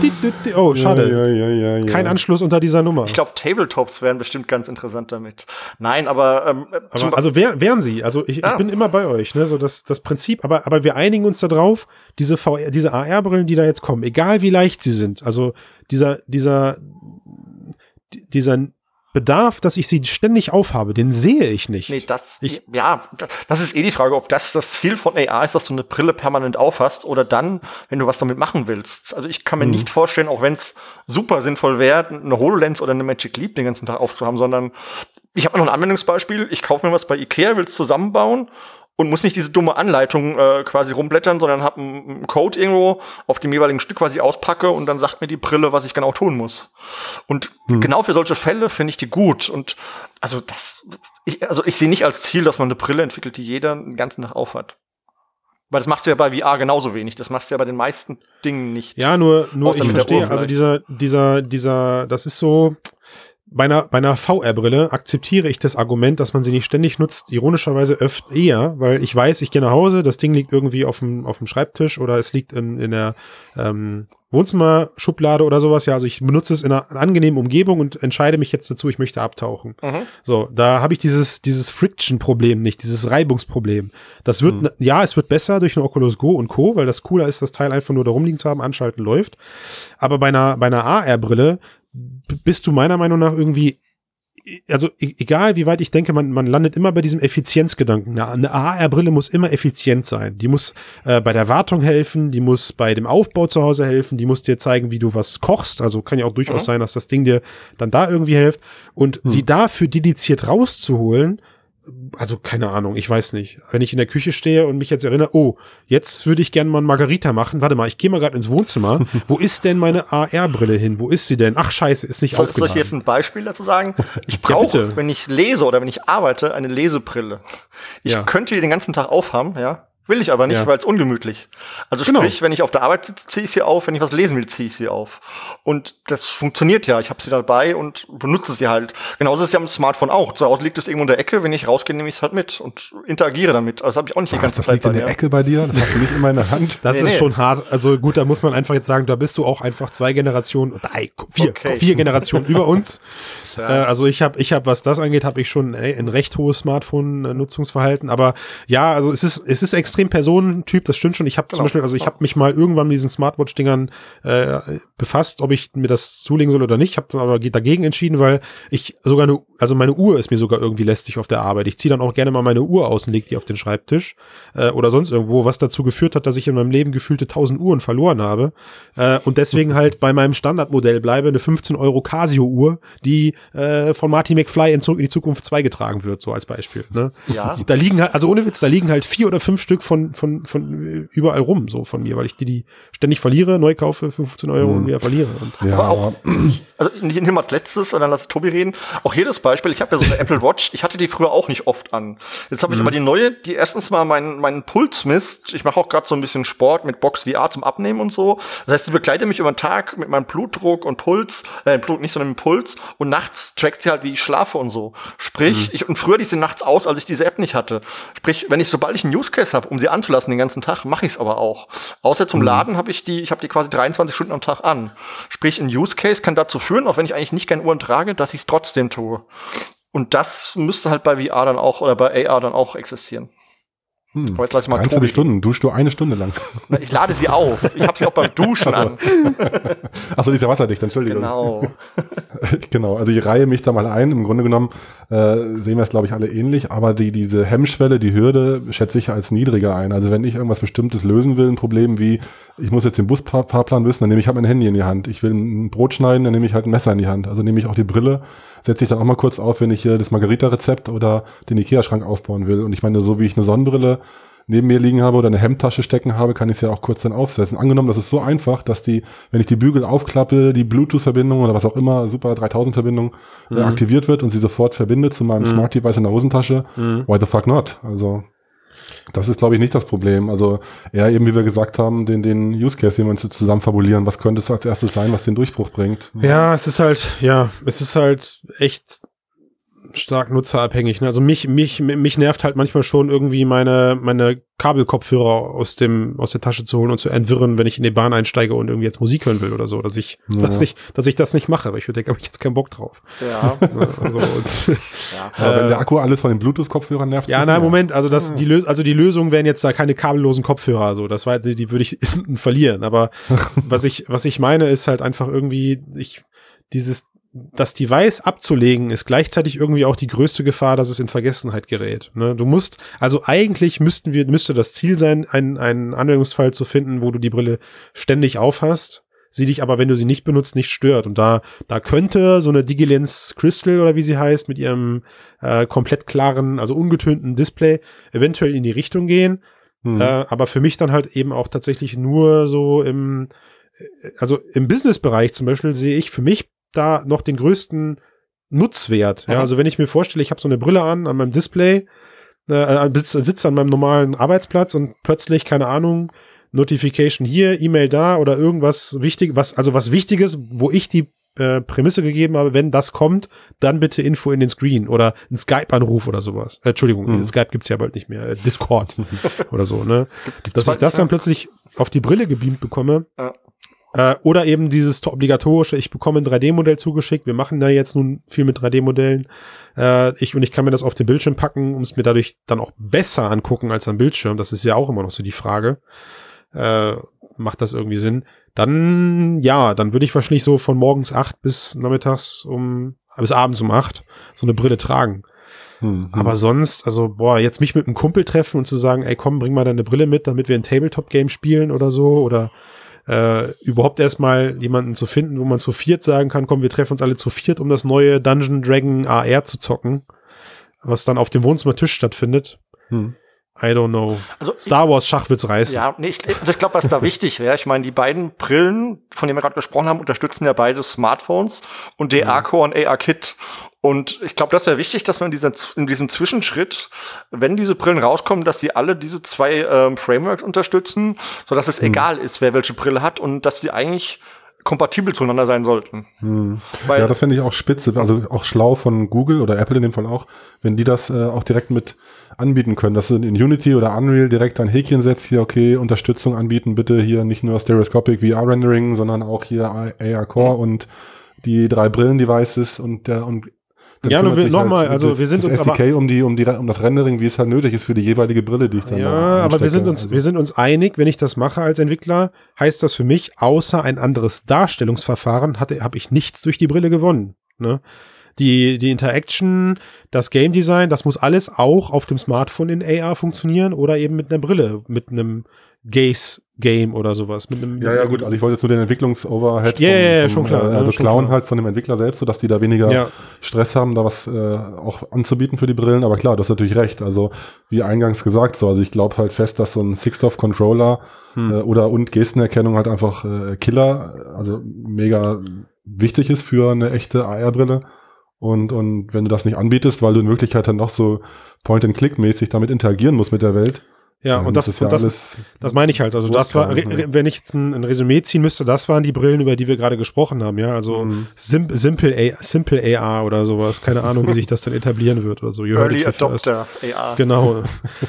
Oh, schade. Ja, ja, ja, ja, Kein Anschluss unter dieser Nummer. Ich glaube, Tabletops wären bestimmt ganz interessant damit. Nein, aber, ähm, zum Aber, also wär, wären sie. Also ich, Ja. ich bin immer bei euch, ne? So das, das Prinzip, aber, aber wir einigen uns darauf, diese VR, diese AR-Brillen, die da jetzt kommen, egal wie leicht sie sind, also dieser, dieser, di- dieser Bedarf, dass ich sie ständig aufhabe, den sehe ich nicht. Nee, das, Ich- ja, da- das ist eh die Frage, ob das das Ziel von AR ist, dass du eine Brille permanent aufhast oder dann, wenn du was damit machen willst. Also ich kann mir nicht vorstellen, auch wenn es super sinnvoll wäre, eine HoloLens oder eine Magic Leap den ganzen Tag aufzuhaben, sondern ich habe noch ein Anwendungsbeispiel. Ich kaufe mir was bei Ikea, will es zusammenbauen und muss nicht diese dumme Anleitung äh, quasi rumblättern, sondern habe einen, Code irgendwo auf dem jeweiligen Stück quasi auspacke und dann sagt mir die Brille, was ich genau tun muss. Und genau für solche Fälle finde ich die gut. Und also das, ich, also ich sehe nicht als Ziel, dass man eine Brille entwickelt, die jeder den ganzen Tag aufhat. Weil das machst du ja bei VR genauso wenig. Das machst du ja bei den meisten Dingen nicht. Ja, nur, nur Außer ich verstehe, also dieser, dieser, dieser, das ist so, bei einer, bei einer VR-Brille akzeptiere ich das Argument, dass man sie nicht ständig nutzt, ironischerweise öfter eher, weil ich weiß, ich gehe nach Hause, das Ding liegt irgendwie auf dem, auf dem Schreibtisch oder es liegt in, in der ähm, Wohnzimmerschublade oder sowas. Ja, also ich benutze es in einer angenehmen Umgebung und entscheide mich jetzt dazu, ich möchte abtauchen. Mhm. So, da habe ich dieses, dieses Friction-Problem nicht, dieses Reibungsproblem. Das wird, Mhm. ja, es wird besser durch eine Oculus Go und Co., weil das cooler ist, das Teil einfach nur da rumliegen zu haben, anschalten läuft. Aber bei einer, bei einer AR-Brille bist du meiner Meinung nach irgendwie, also e- egal wie weit ich denke, man, man landet immer bei diesem Effizienzgedanken. Eine, AR-Brille muss immer effizient sein. Die muss äh, bei der Wartung helfen, die muss bei dem Aufbau zu Hause helfen, die muss dir zeigen, wie du was kochst. Also kann ja auch durchaus sein, dass das Ding dir dann da irgendwie hilft. Und sie dafür dediziert rauszuholen, also keine Ahnung, ich weiß nicht. Wenn ich in der Küche stehe und mich jetzt erinnere, oh, jetzt würde ich gerne mal ein Margarita machen. Warte mal, ich gehe mal gerade ins Wohnzimmer. Wo ist denn meine AR-Brille hin? Wo ist sie denn? Ach scheiße, ist nicht Soll, soll ich aufgeladen. jetzt ein Beispiel dazu sagen? Ich brauche, wenn ich lese oder wenn ich arbeite, eine Lesebrille. Ich Ja. könnte die den ganzen Tag aufhaben, ja. Will ich aber nicht, Ja. weil es ungemütlich. Also Genau. sprich, wenn ich auf der Arbeit sitze, ziehe ich sie auf, wenn ich was lesen will, ziehe ich sie auf. Und das funktioniert ja. Ich habe sie dabei und benutze sie halt. Genauso ist es ja am Smartphone auch. Zu Hause liegt es irgendwo in der Ecke, wenn ich rausgehe, nehme ich es halt mit und interagiere damit. Also das habe ich auch nicht die ganze das Zeit liegt in bei der mir. Ecke bei dir? Das hast du nicht immer in der Hand. Das Nee, ist nee. schon hart. Also gut, da muss man einfach jetzt sagen, da bist du auch einfach zwei Generationen, drei, vier, Okay. vier Generationen über uns. Äh, also ich habe, ich habe, was das angeht, habe ich schon ey, ein recht hohes Smartphone-Nutzungsverhalten. Aber ja, also es ist, es ist extrem Personentyp. Das stimmt schon. Ich habe zum Genau. Beispiel, also ich habe mich mal irgendwann mit diesen Smartwatch-Dingern äh, befasst, ob ich mir das zulegen soll oder nicht. Habe dann aber dagegen entschieden, weil ich sogar eine, also meine Uhr ist mir sogar irgendwie lästig auf der Arbeit. Ich ziehe dann auch gerne mal meine Uhr aus und leg die auf den Schreibtisch äh, oder sonst irgendwo, was dazu geführt hat, dass ich in meinem Leben gefühlte 1000 Uhren verloren habe äh, und deswegen halt bei meinem Standardmodell bleibe, eine 15 Euro Casio-Uhr, die äh, von Marty McFly in, Zurück in die Zukunft 2 getragen wird, so als Beispiel. Ne? Ja. Da liegen halt, also ohne Witz, da liegen halt vier oder fünf Stück von, von, von äh, überall rum, so von mir, weil ich die, die ständig verliere, neu kaufe, 15 Euro und wieder verliere. Und Ja, Aber auch, also nicht mal als letztes, und dann lass Tobi reden. Auch hier das Beispiel, ich habe ja so eine Apple Watch, ich hatte die früher auch nicht oft an. Jetzt habe ich aber die neue, die erstens mal meinen meinen Puls misst. Ich mache auch gerade so ein bisschen Sport mit Box VR zum Abnehmen und so. Das heißt, sie begleitet mich über den Tag mit meinem Blutdruck und Puls, äh, Blut nicht, sondern mit dem Puls. Und nachts trackt sie halt, wie ich schlafe und so. Sprich, ich, und früher ich sie nachts aus, als ich diese App nicht hatte. Sprich, wenn ich, sobald ich einen Use Case habe, um sie anzulassen den ganzen Tag, mache ich es aber auch. Außer zum Laden habe ich die, ich habe die quasi 23 Stunden am Tag an. Sprich, ein Use Case kann dazu führen, auch wenn ich eigentlich nicht gerne Uhren trage, dass ich es trotzdem tue. Und das müsste halt bei VR dann auch oder bei AR dann auch existieren. Hm. Aber jetzt lass ich mal 23 Tobi. Stunden, duschst du eine Stunde lang. Na, Ich lade sie auf. Ich habe sie auch beim Duschen an. Achso, die ist ja wasserdicht, Entschuldigung. Genau. genau, also ich reihe mich da mal ein. Im Grunde genommen äh, sehen wir es, glaube ich, alle ähnlich, aber die, diese Hemmschwelle, die Hürde schätze ich als niedriger ein. Also wenn ich irgendwas Bestimmtes lösen will, ein Problem wie, ich muss jetzt den Busfahrplan wissen, dann nehme ich halt mein Handy in die Hand. Ich will ein Brot schneiden, dann nehme ich halt ein Messer in die Hand. Also nehme ich auch die Brille, setze ich dann auch mal kurz auf, wenn ich hier das Margarita-Rezept oder den Ikea-Schrank aufbauen will. Und ich meine, so wie ich eine Sonnenbrille neben mir liegen habe oder eine Hemdtasche stecken habe, kann ich sie ja auch kurz dann aufsetzen. Angenommen, das ist so einfach, dass die, wenn ich die Bügel aufklappe, die Bluetooth-Verbindung oder was auch immer, Super 3000-Verbindung äh, aktiviert wird und sie sofort verbindet zu meinem Smart Device in der Hosentasche. Why the fuck not? Also Das ist, glaube ich, nicht das Problem. Also eher eben, wie wir gesagt haben, den, den Use Case, den wir uns zusammen fabulieren. Was könnte es als erstes sein, was den Durchbruch bringt? Ja, es ist halt, ja, es ist halt echt stark nutzerabhängig. Ne? Also mich, mich, mich nervt halt manchmal schon irgendwie meine, meine Kabelkopfhörer aus dem, aus der Tasche zu holen und zu entwirren, wenn ich in die Bahn einsteige und irgendwie jetzt Musik hören will oder so, dass ich, Ja. dass ich, dass ich das nicht mache, weil ich denke, habe ich jetzt keinen Bock drauf. Ja. Ne? Also, und, ja. Aber wenn der Akku alles von den Bluetooth-Kopfhörern nervt. ja, nein. Moment, also das, die Lös also die Lösung wären jetzt da keine kabellosen Kopfhörer, so, das war, die, die würde ich verlieren, aber was ich, was ich meine, ist halt einfach irgendwie, ich, dieses, das Device abzulegen, ist gleichzeitig irgendwie auch die größte Gefahr, dass es in Vergessenheit gerät. Ne? Du musst, also eigentlich müssten wir, müsste das Ziel sein, einen, einen Anwendungsfall zu finden, wo du die Brille ständig aufhast, sie dich aber, wenn du sie nicht benutzt, nicht stört. Und da, da könnte so eine Digilens Crystal oder wie sie heißt, mit ihrem äh, komplett klaren, also ungetönten Display eventuell in die Richtung gehen. Hm. Äh, aber für mich dann halt eben auch tatsächlich nur so im, äh, also im Businessbereich zum Beispiel sehe ich für mich da noch den größten Nutzwert. Ja, also wenn ich mir vorstelle, ich habe so eine Brille an, an meinem Display, äh, sitze sitze an meinem normalen Arbeitsplatz und plötzlich, keine Ahnung, Notification hier, E-Mail da oder irgendwas wichtig, was, also was Wichtiges, wo ich die äh, Prämisse gegeben habe, wenn das kommt, dann bitte Info in den Screen oder ein Skype-Anruf oder sowas. Äh, Entschuldigung, Mhm. Skype gibt's ja bald nicht mehr, äh, Discord oder so, ne? Dass zwar ich das dann plötzlich auf die Brille gebeamt bekomme. Ja. Äh, oder eben dieses obligatorische, ich bekomme ein 3D-Modell zugeschickt. Wir machen da jetzt nun viel mit 3D-Modellen. Äh, ich, und ich kann mir das auf den Bildschirm packen, um es mir dadurch dann auch besser angucken als am Bildschirm. Das ist ja auch immer noch so die Frage. Äh, macht das irgendwie Sinn? Dann, ja, dann würde ich wahrscheinlich so von morgens acht bis nachmittags um, bis abends um acht so eine Brille tragen. Hm, hm. Aber sonst, also, boah, jetzt mich mit einem Kumpel treffen und zu sagen, ey, komm, bring mal deine Brille mit, damit wir ein Tabletop-Game spielen oder so, oder äh, überhaupt erstmal jemanden zu finden, wo man zu viert sagen kann, komm, wir treffen uns alle zu viert, um das neue Dungeon Dragon AR zu zocken, was dann auf dem Wohnzimmertisch stattfindet. Hm. I don't know. Also Star Wars Schach wird's reißen. Ja, nee, ich, also ich glaube, was da wichtig wäre, ich meine, die beiden Brillen, von denen wir gerade gesprochen haben, unterstützen ja beide Smartphones und DA-Core und AR-Kit. Und ich glaube, das wäre wichtig, dass man in, dieser, in diesem Zwischenschritt, wenn diese Brillen rauskommen, dass sie alle diese zwei ähm, Frameworks unterstützen, sodass es egal ist, wer welche Brille hat und dass sie eigentlich kompatibel zueinander sein sollten. Hm. Ja, das fände ich auch spitze, also auch schlau von Google oder Apple in dem Fall auch, wenn die das äh, auch direkt mit anbieten können, dass du in Unity oder Unreal direkt ein Häkchen setzt, hier, okay, Unterstützung anbieten, bitte hier nicht nur Stereoscopic VR-Rendering, sondern auch hier AR Core und die drei Brillen-Devices und der und Ja, nur kümmert wir- sich noch mal, das- also wir sind das uns SDK um die um die um das Rendering, wie es halt nötig ist für die jeweilige Brille, die ich dann Ja, da aber wir sind uns, Also- wir sind uns einig, wenn ich das mache als Entwickler, heißt das für mich, außer ein anderes Darstellungsverfahren hatte, habe ich nichts durch die Brille gewonnen. Ne? Die, die Interaction, das Game Design, das muss alles auch auf dem Smartphone in AR funktionieren oder eben mit einer Brille, mit einem Gaze Game oder sowas. Mit einem, Ja, ja, gut, also ich wollte jetzt nur den Entwicklungsoverhead Ja, vom- ja, ja, vom, schon klar, äh, also schon klauen klar. halt von dem Entwickler selbst, sodass die da weniger Ja. Stress haben, da was äh, auch anzubieten für die Brillen. Aber klar, du hast natürlich recht. Also wie eingangs gesagt, so, also ich glaube halt fest, dass so ein Sixtopf-Controller Hm. äh, oder und Gestenerkennung halt einfach äh, Killer, also mega wichtig ist für eine echte AR-Brille. Und, und wenn du das nicht anbietest, weil du in Wirklichkeit dann noch so Point-and-Click-mäßig damit interagieren musst mit der Welt, ja, und das, ist es ja und das, Das meine ich halt. Also das war, re- wenn ich jetzt ein, ein Resümee ziehen müsste, das waren die Brillen, über die wir gerade gesprochen haben, ja. Also Mhm. Sim Simple, A Simple AR oder sowas. Keine Ahnung, wie sich das dann etablieren wird oder so. You heard Early. Adopter AR. Genau.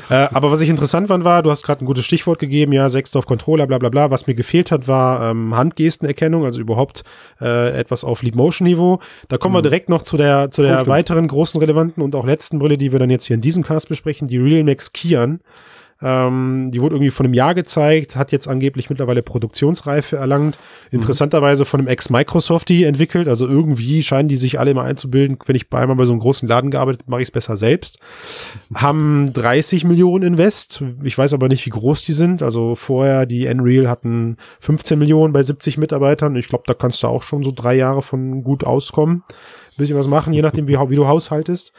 äh, aber was ich interessant fand, war, du hast gerade ein gutes Stichwort gegeben, ja, Sechsdorf Controller, bla bla bla. Was mir gefehlt hat, war ähm, Handgestenerkennung, also überhaupt äh, etwas auf Leap Motion Niveau. Da kommen wir direkt noch zu der, zu der Oh, weiteren großen relevanten und auch letzten Brille, die wir dann jetzt hier in diesem Cast besprechen, die Realmax Kian. Ähm, die wurde irgendwie vor einem Jahr gezeigt, hat jetzt angeblich mittlerweile Produktionsreife erlangt. Interessanterweise von einem Ex-Microsoftie entwickelt. Also irgendwie scheinen die sich alle immer einzubilden, wenn ich bei einmal bei so einem großen Laden gearbeitet, mache ich es besser selbst. Haben 30 Millionen Invest. Ich weiß aber nicht, wie groß die sind. Also vorher, die Unreal hatten 15 Millionen bei 70 Mitarbeitern. Ich glaube, da kannst du auch schon so drei Jahre von gut auskommen. Bisschen was machen, je nachdem, wie, wie du haushaltest.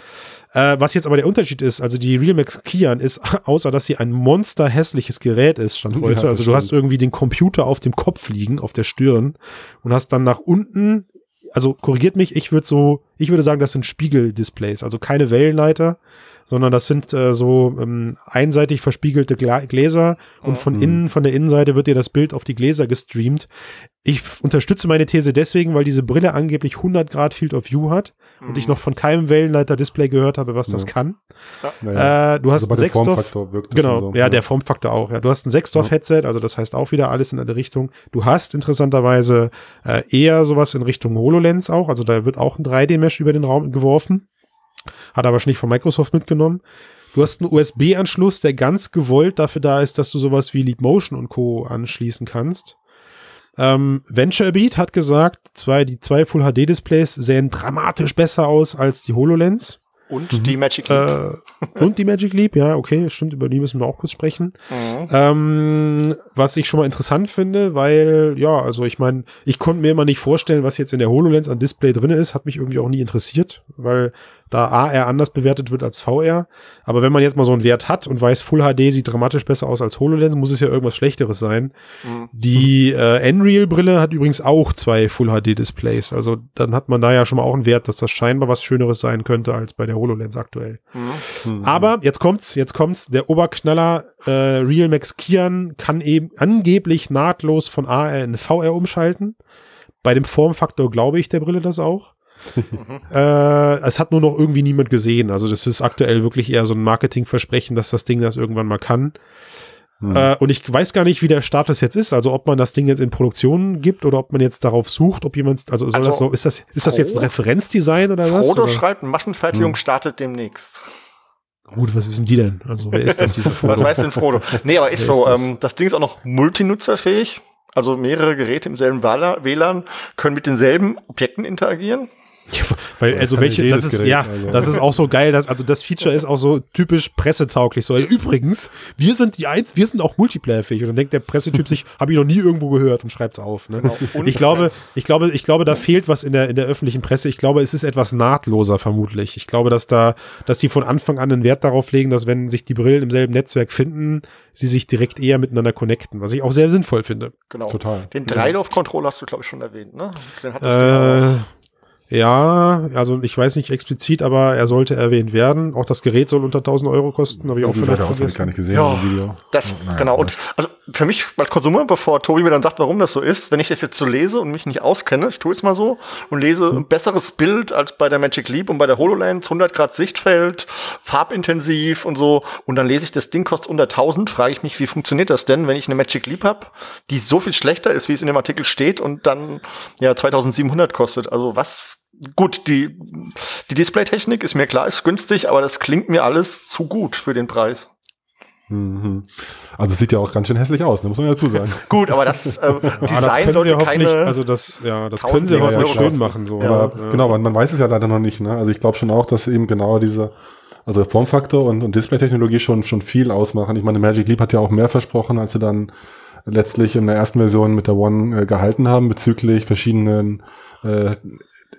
Äh, was jetzt aber der Unterschied ist, also die Realmax Kian ist, außer dass sie ein monsterhässliches Gerät ist, stand Ja, heute. das Also du hast irgendwie den Computer auf dem Kopf liegen, auf der Stirn und hast dann nach unten also korrigiert mich, ich würde so, ich würde sagen, das sind Spiegeldisplays, also keine Wellenleiter, sondern das sind äh, so ähm, einseitig verspiegelte Gla Gläser und von Mhm. innen, von der Innenseite wird dir das Bild auf die Gläser gestreamt. Ich unterstütze meine These deswegen, weil diese Brille angeblich 100 Grad Field of View hat und ich noch von keinem Wellenleiter-Display gehört habe, was das Ja. kann. Naja. Äh, du hast also einen Genau, so. ja, der Formfaktor auch. Ja. Du hast ein Sechsdorf-Headset, also das heißt auch wieder alles in eine Richtung. Du hast interessanterweise äh, eher sowas in Richtung HoloLens auch, also da wird auch ein 3D-Mesh über den Raum geworfen. Hat aber schon nicht von Microsoft mitgenommen. Du hast einen USB-Anschluss, der ganz gewollt dafür da ist, dass du sowas wie Leap Motion und Co. anschließen kannst. Ähm, VentureBeat hat gesagt, zwei, die zwei Full HD-Displays sehen dramatisch besser aus als die HoloLens. Und die Magic Leap. Äh, und die Magic Leap, ja, okay, stimmt, über die müssen wir auch kurz sprechen. Mhm. Ähm, was ich schon mal interessant finde, weil, ja, also ich meine, ich konnte mir immer nicht vorstellen, was jetzt in der HoloLens an Display drin ist, hat mich irgendwie auch nie interessiert, weil da AR anders bewertet wird als VR. Aber wenn man jetzt mal so einen Wert hat und weiß, Full HD sieht dramatisch besser aus als HoloLens, muss es ja irgendwas Schlechteres sein. Mhm. Die äh, Nreal-Brille hat übrigens auch zwei Full HD-Displays. Also dann hat man da ja schon mal auch einen Wert, dass das scheinbar was Schöneres sein könnte als bei der HoloLens aktuell. Mhm. Hm. Aber jetzt kommt's, jetzt kommt's. Der Oberknaller äh, Real Max Kian kann eben angeblich nahtlos von AR in VR umschalten. Bei dem Formfaktor glaube ich der Brille das auch. äh, es hat nur noch irgendwie niemand gesehen. Also das ist aktuell wirklich eher so ein Marketingversprechen, dass das Ding das irgendwann mal kann. Hm. Äh, und ich weiß gar nicht, wie der Status jetzt ist. Also ob man das Ding jetzt in Produktion gibt oder ob man jetzt darauf sucht, ob jemand, also soll Also, das so, ist das, ist das jetzt ein Frodo- Referenzdesign oder was? Frodo Oder? schreibt, Massenfertigung startet demnächst. Gut, was wissen die denn? Also wer ist das, dieser Frodo? Was weiß denn Frodo? Nee, aber ist Wer so, ist das? ähm, das Ding ist auch noch multinutzerfähig. Also mehrere Geräte im selben WLAN können mit denselben Objekten interagieren. Ja, weil, also welche, das ist, Gerät, ja, also. das ist auch so geil, dass, also das Feature ist auch so typisch pressetauglich. So, übrigens, wir sind die eins, wir sind auch multiplayerfähig. Und dann denkt der Pressetyp sich, habe ich noch nie irgendwo gehört und schreibt's auf. Ne? Und- Ich glaube, ich glaube, ich glaube, da fehlt was in der, in der öffentlichen Presse. Ich glaube, es ist etwas nahtloser vermutlich. Ich glaube, dass da, dass die von Anfang an einen Wert darauf legen, dass wenn sich die Brillen im selben Netzwerk finden, sie sich direkt eher miteinander connecten, was ich auch sehr sinnvoll finde. Genau. Total. Den Dreilauf-Controller hast du, glaube ich, schon erwähnt, ne? Den hattest du ja Äh, ja, also ich weiß nicht explizit, aber er sollte erwähnt werden. Auch das Gerät soll unter 1000 Euro kosten, habe ich auch Die Seite vielleicht auswendig gar vergessen. nicht gesehen Ja, im Video. Das, Naja, genau. Und also für mich als Konsumer, bevor Tobi mir dann sagt, warum das so ist, wenn ich das jetzt so lese und mich nicht auskenne, ich tue es mal so und lese Hm. ein besseres Bild als bei der Magic Leap und bei der HoloLens, 100 Grad Sichtfeld, farbintensiv und so und dann lese ich, das Ding kostet unter 1000, frage ich mich, wie funktioniert das denn, wenn ich eine Magic Leap habe, die so viel schlechter ist, wie es in dem Artikel steht und dann ja 2700 kostet. Also was Gut, die, die Displaytechnik ist mir klar, ist günstig, aber das klingt mir alles zu gut für den Preis. Mhm. Also es sieht ja auch ganz schön hässlich aus, ne? muss man ja dazu sagen. Gut, aber das äh, Ah, das Design können sie sollte keine. also das, ja, das 1000 können sie hoffentlich kosten. schön machen, so. Aber Ja. genau, man, man weiß es ja leider noch nicht. Ne? Also ich glaube schon auch, dass eben genau diese, also Formfaktor und, und Displaytechnologie schon, schon viel ausmachen. Ich meine, Magic Leap hat ja auch mehr versprochen, als sie dann letztlich in der ersten Version mit der One äh, gehalten haben bezüglich verschiedenen äh,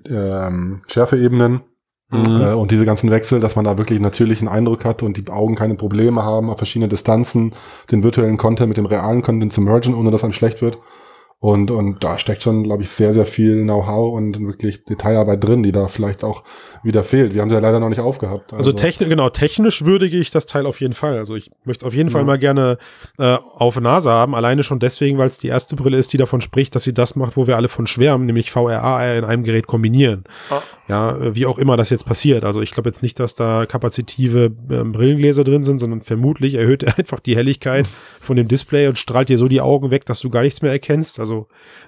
ähm, Schärfeebenen. Mhm. Äh, und diese ganzen Wechsel, dass man da wirklich einen natürlichen Eindruck hat und die Augen keine Probleme haben, auf verschiedene Distanzen den virtuellen Content mit dem realen Content zu mergen, ohne dass einem schlecht wird. Und, und da steckt schon, glaube ich, sehr, sehr viel Know-how und wirklich Detailarbeit drin, die da vielleicht auch wieder fehlt. Wir haben sie ja leider noch nicht aufgehabt. Also technisch, genau, technisch würdige ich das Teil auf jeden Fall. Also ich möchte auf jeden Fall Ja. mal gerne äh, auf Nase haben, alleine schon deswegen, weil es die erste Brille ist, die davon spricht, dass sie das macht, wo wir alle von schwärmen, nämlich VRA in einem Gerät kombinieren. Ah. Ja, äh, wie auch immer das jetzt passiert. Also ich glaube jetzt nicht, dass da kapazitive ähm, Brillengläser drin sind, sondern vermutlich erhöht er einfach die Helligkeit von dem Display und strahlt dir so die Augen weg, dass du gar nichts mehr erkennst. Also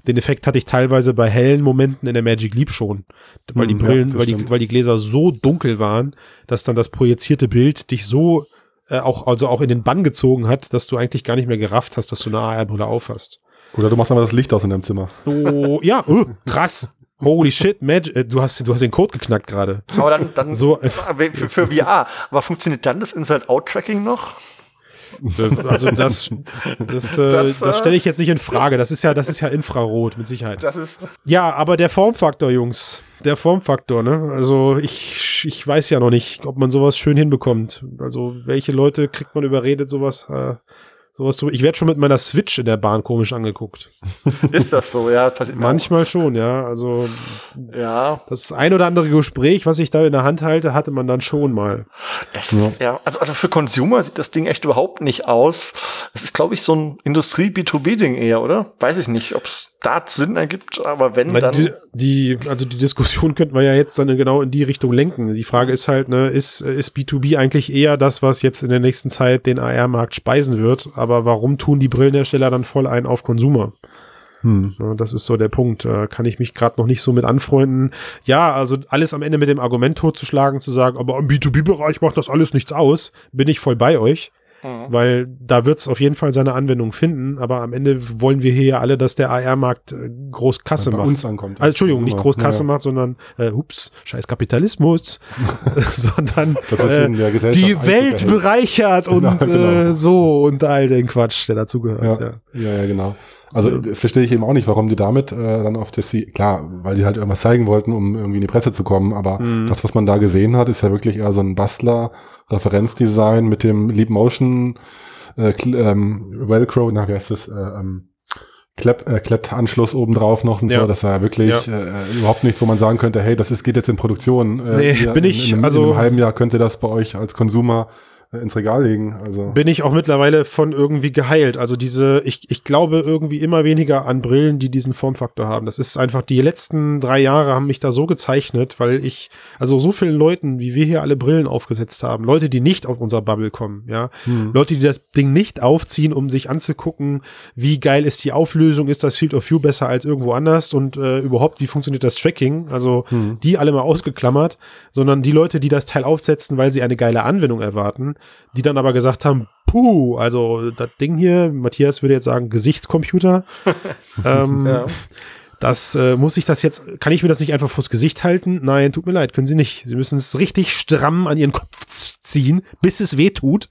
den Effekt hatte ich teilweise bei hellen Momenten in der Magic Leap schon, weil die Hm, ja, Brillen, das weil die, weil die Gläser so dunkel waren, dass dann das projizierte Bild dich so äh, auch also auch in den Bann gezogen hat, dass du eigentlich gar nicht mehr gerafft hast, dass du eine AR-Brille aufhast. Oder du machst einfach das Licht aus in deinem Zimmer. Oh, ja, oh, krass. Holy shit, Magic, äh, du hast, du hast den Code geknackt gerade. Aber dann, dann So, äh, für, für VR. Aber funktioniert dann das Inside-Out-Tracking noch? Äh, Also das, das, äh, Das, das, äh, stelle ich jetzt nicht in Frage. Das ist ja, das ist ja Infrarot mit Sicherheit. Das ist. Ja, aber der Formfaktor, Jungs, der Formfaktor, ne? Also ich, ich weiß ja noch nicht, ob man sowas schön hinbekommt. Also welche Leute kriegt man überredet, sowas, äh, Sowas drüber. Ich werde schon mit meiner Switch in der Bahn komisch angeguckt. Ist das so? Ja, passiert Manchmal schon, ja. Also auch. Ja, das ein oder andere Gespräch, was ich da in der Hand halte, hatte man dann schon mal. das ja. also, also für Consumer sieht das Ding echt überhaupt nicht aus. Es ist, glaube ich, so ein Industrie-B2B-Ding eher, oder? Weiß ich nicht, ob es da Sinn ergibt, aber wenn, Weil dann. Die, die, also die Diskussion könnten wir ja jetzt dann genau in die Richtung lenken. Die Frage ist halt, ne, ist, ist B2B eigentlich eher das, was jetzt in der nächsten Zeit den AR-Markt speisen wird? Aber warum tun die Brillenhersteller dann voll ein auf Consumer? Hm. Ja, das ist so der Punkt. Da kann ich mich gerade noch nicht so mit anfreunden. Ja, also alles am Ende mit dem Argument totzuschlagen, zu sagen, aber im B2B-Bereich macht das alles nichts aus, bin ich voll bei euch. Mhm. Weil da wird es auf jeden Fall seine Anwendung finden, aber am Ende wollen wir hier ja alle, dass der AR-Markt äh, groß Kasse bei macht. uns ankommt. Also, Entschuldigung, nicht groß Kasse Ja, macht, sondern äh, ups, scheiß Kapitalismus, sondern Das ist äh, in der Gesellschaft die Welt bereichert und Genau, genau. Äh, so und all den Quatsch, der dazugehört. Ja. Ja, ja, ja, genau. Also das verstehe ich eben auch nicht, warum die damit äh, dann auf das sie klar, weil sie halt irgendwas zeigen wollten, um irgendwie in die Presse zu kommen. Aber Mhm. das, was man da gesehen hat, ist ja wirklich eher so ein Bastler-Referenzdesign mit dem Leap Motion äh, ähm, Velcro, na wie heißt das? Äh, ähm, Klepp, äh, Klettanschluss obendrauf noch und Ja. so. Das war ja wirklich äh, überhaupt nichts, wo man sagen könnte, hey, das ist, geht jetzt in Produktion. Äh, Nee, ihr- bin ich, in, einem, also- in einem halben Jahr könnt ihr das bei euch als Konsumer ins Regal legen. Also bin ich auch mittlerweile von irgendwie geheilt. Also diese, ich, ich glaube irgendwie immer weniger an Brillen, die diesen Formfaktor haben. Das ist einfach, die letzten drei Jahre haben mich da so gezeichnet, weil ich, also so vielen Leuten, wie wir hier alle Brillen aufgesetzt haben, Leute, die nicht auf unser Bubble kommen, ja, hm. Leute, die das Ding nicht aufziehen, um sich anzugucken, wie geil ist die Auflösung, ist das Field of View besser als irgendwo anders und äh, überhaupt, wie funktioniert das Tracking, also Hm. die alle mal ausgeklammert, sondern die Leute, die das Teil aufsetzen, weil sie eine geile Anwendung erwarten, die dann aber gesagt haben, puh, also das Ding hier, Matthias würde jetzt sagen, Gesichtscomputer, ähm, Ja. das äh, muss ich das jetzt, kann ich mir das nicht einfach vors Gesicht halten? Nein, tut mir leid, können Sie nicht. Sie müssen es richtig stramm an Ihren Kopf ziehen, bis es weh tut,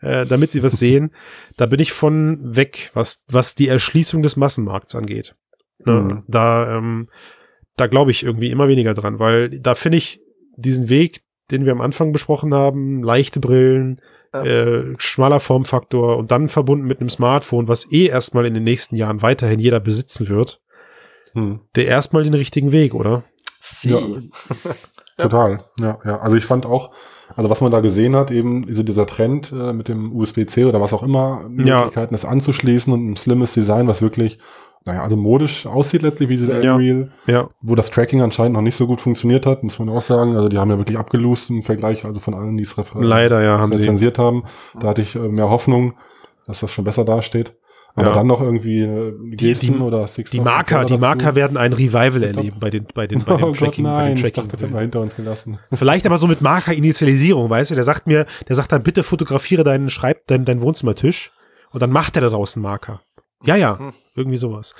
äh, damit Sie was sehen. Da bin ich von weg, was, was die Erschließung des Massenmarkts angeht. Ne, Mhm. Da, ähm, da glaube ich irgendwie immer weniger dran, weil da finde ich diesen Weg, den wir am Anfang besprochen haben, leichte Brillen, Ja. äh, schmaler Formfaktor und dann verbunden mit einem Smartphone, was eh erstmal in den nächsten Jahren weiterhin jeder besitzen wird, Hm. der erstmal den richtigen Weg, oder? Sie. Ja. Total, ja, ja. Also ich fand auch, also was man da gesehen hat, eben diese, dieser Trend äh, mit dem USB-C oder was auch immer, Ja. Möglichkeiten, das anzuschließen und ein slimmes Design, was wirklich, naja, also modisch aussieht letztlich wie diese Ja. Unreal, Ja. wo das Tracking anscheinend noch nicht so gut funktioniert hat, muss man auch sagen. Also die haben ja wirklich abgelost im Vergleich, also von allen, die es Leider, ja, haben sie. rezensiert haben. Da hatte ich äh, mehr Hoffnung, dass das schon besser dasteht. Aber Ja. dann noch irgendwie äh, Gesten die- oder Six Die Marker, die Marker werden ein Revival erleben bei den, bei den, bei Oh den Gott, Tracking, bei nein, den ich Tracking. dachte, das hätten wir hinter uns gelassen. Vielleicht aber so mit Marker-Initialisierung, weißt du? Der sagt mir, der sagt dann, bitte fotografiere deinen Schreib, deinen, deinen Wohnzimmertisch und dann macht er da draußen Marker. Ja, ja, Hm. irgendwie sowas.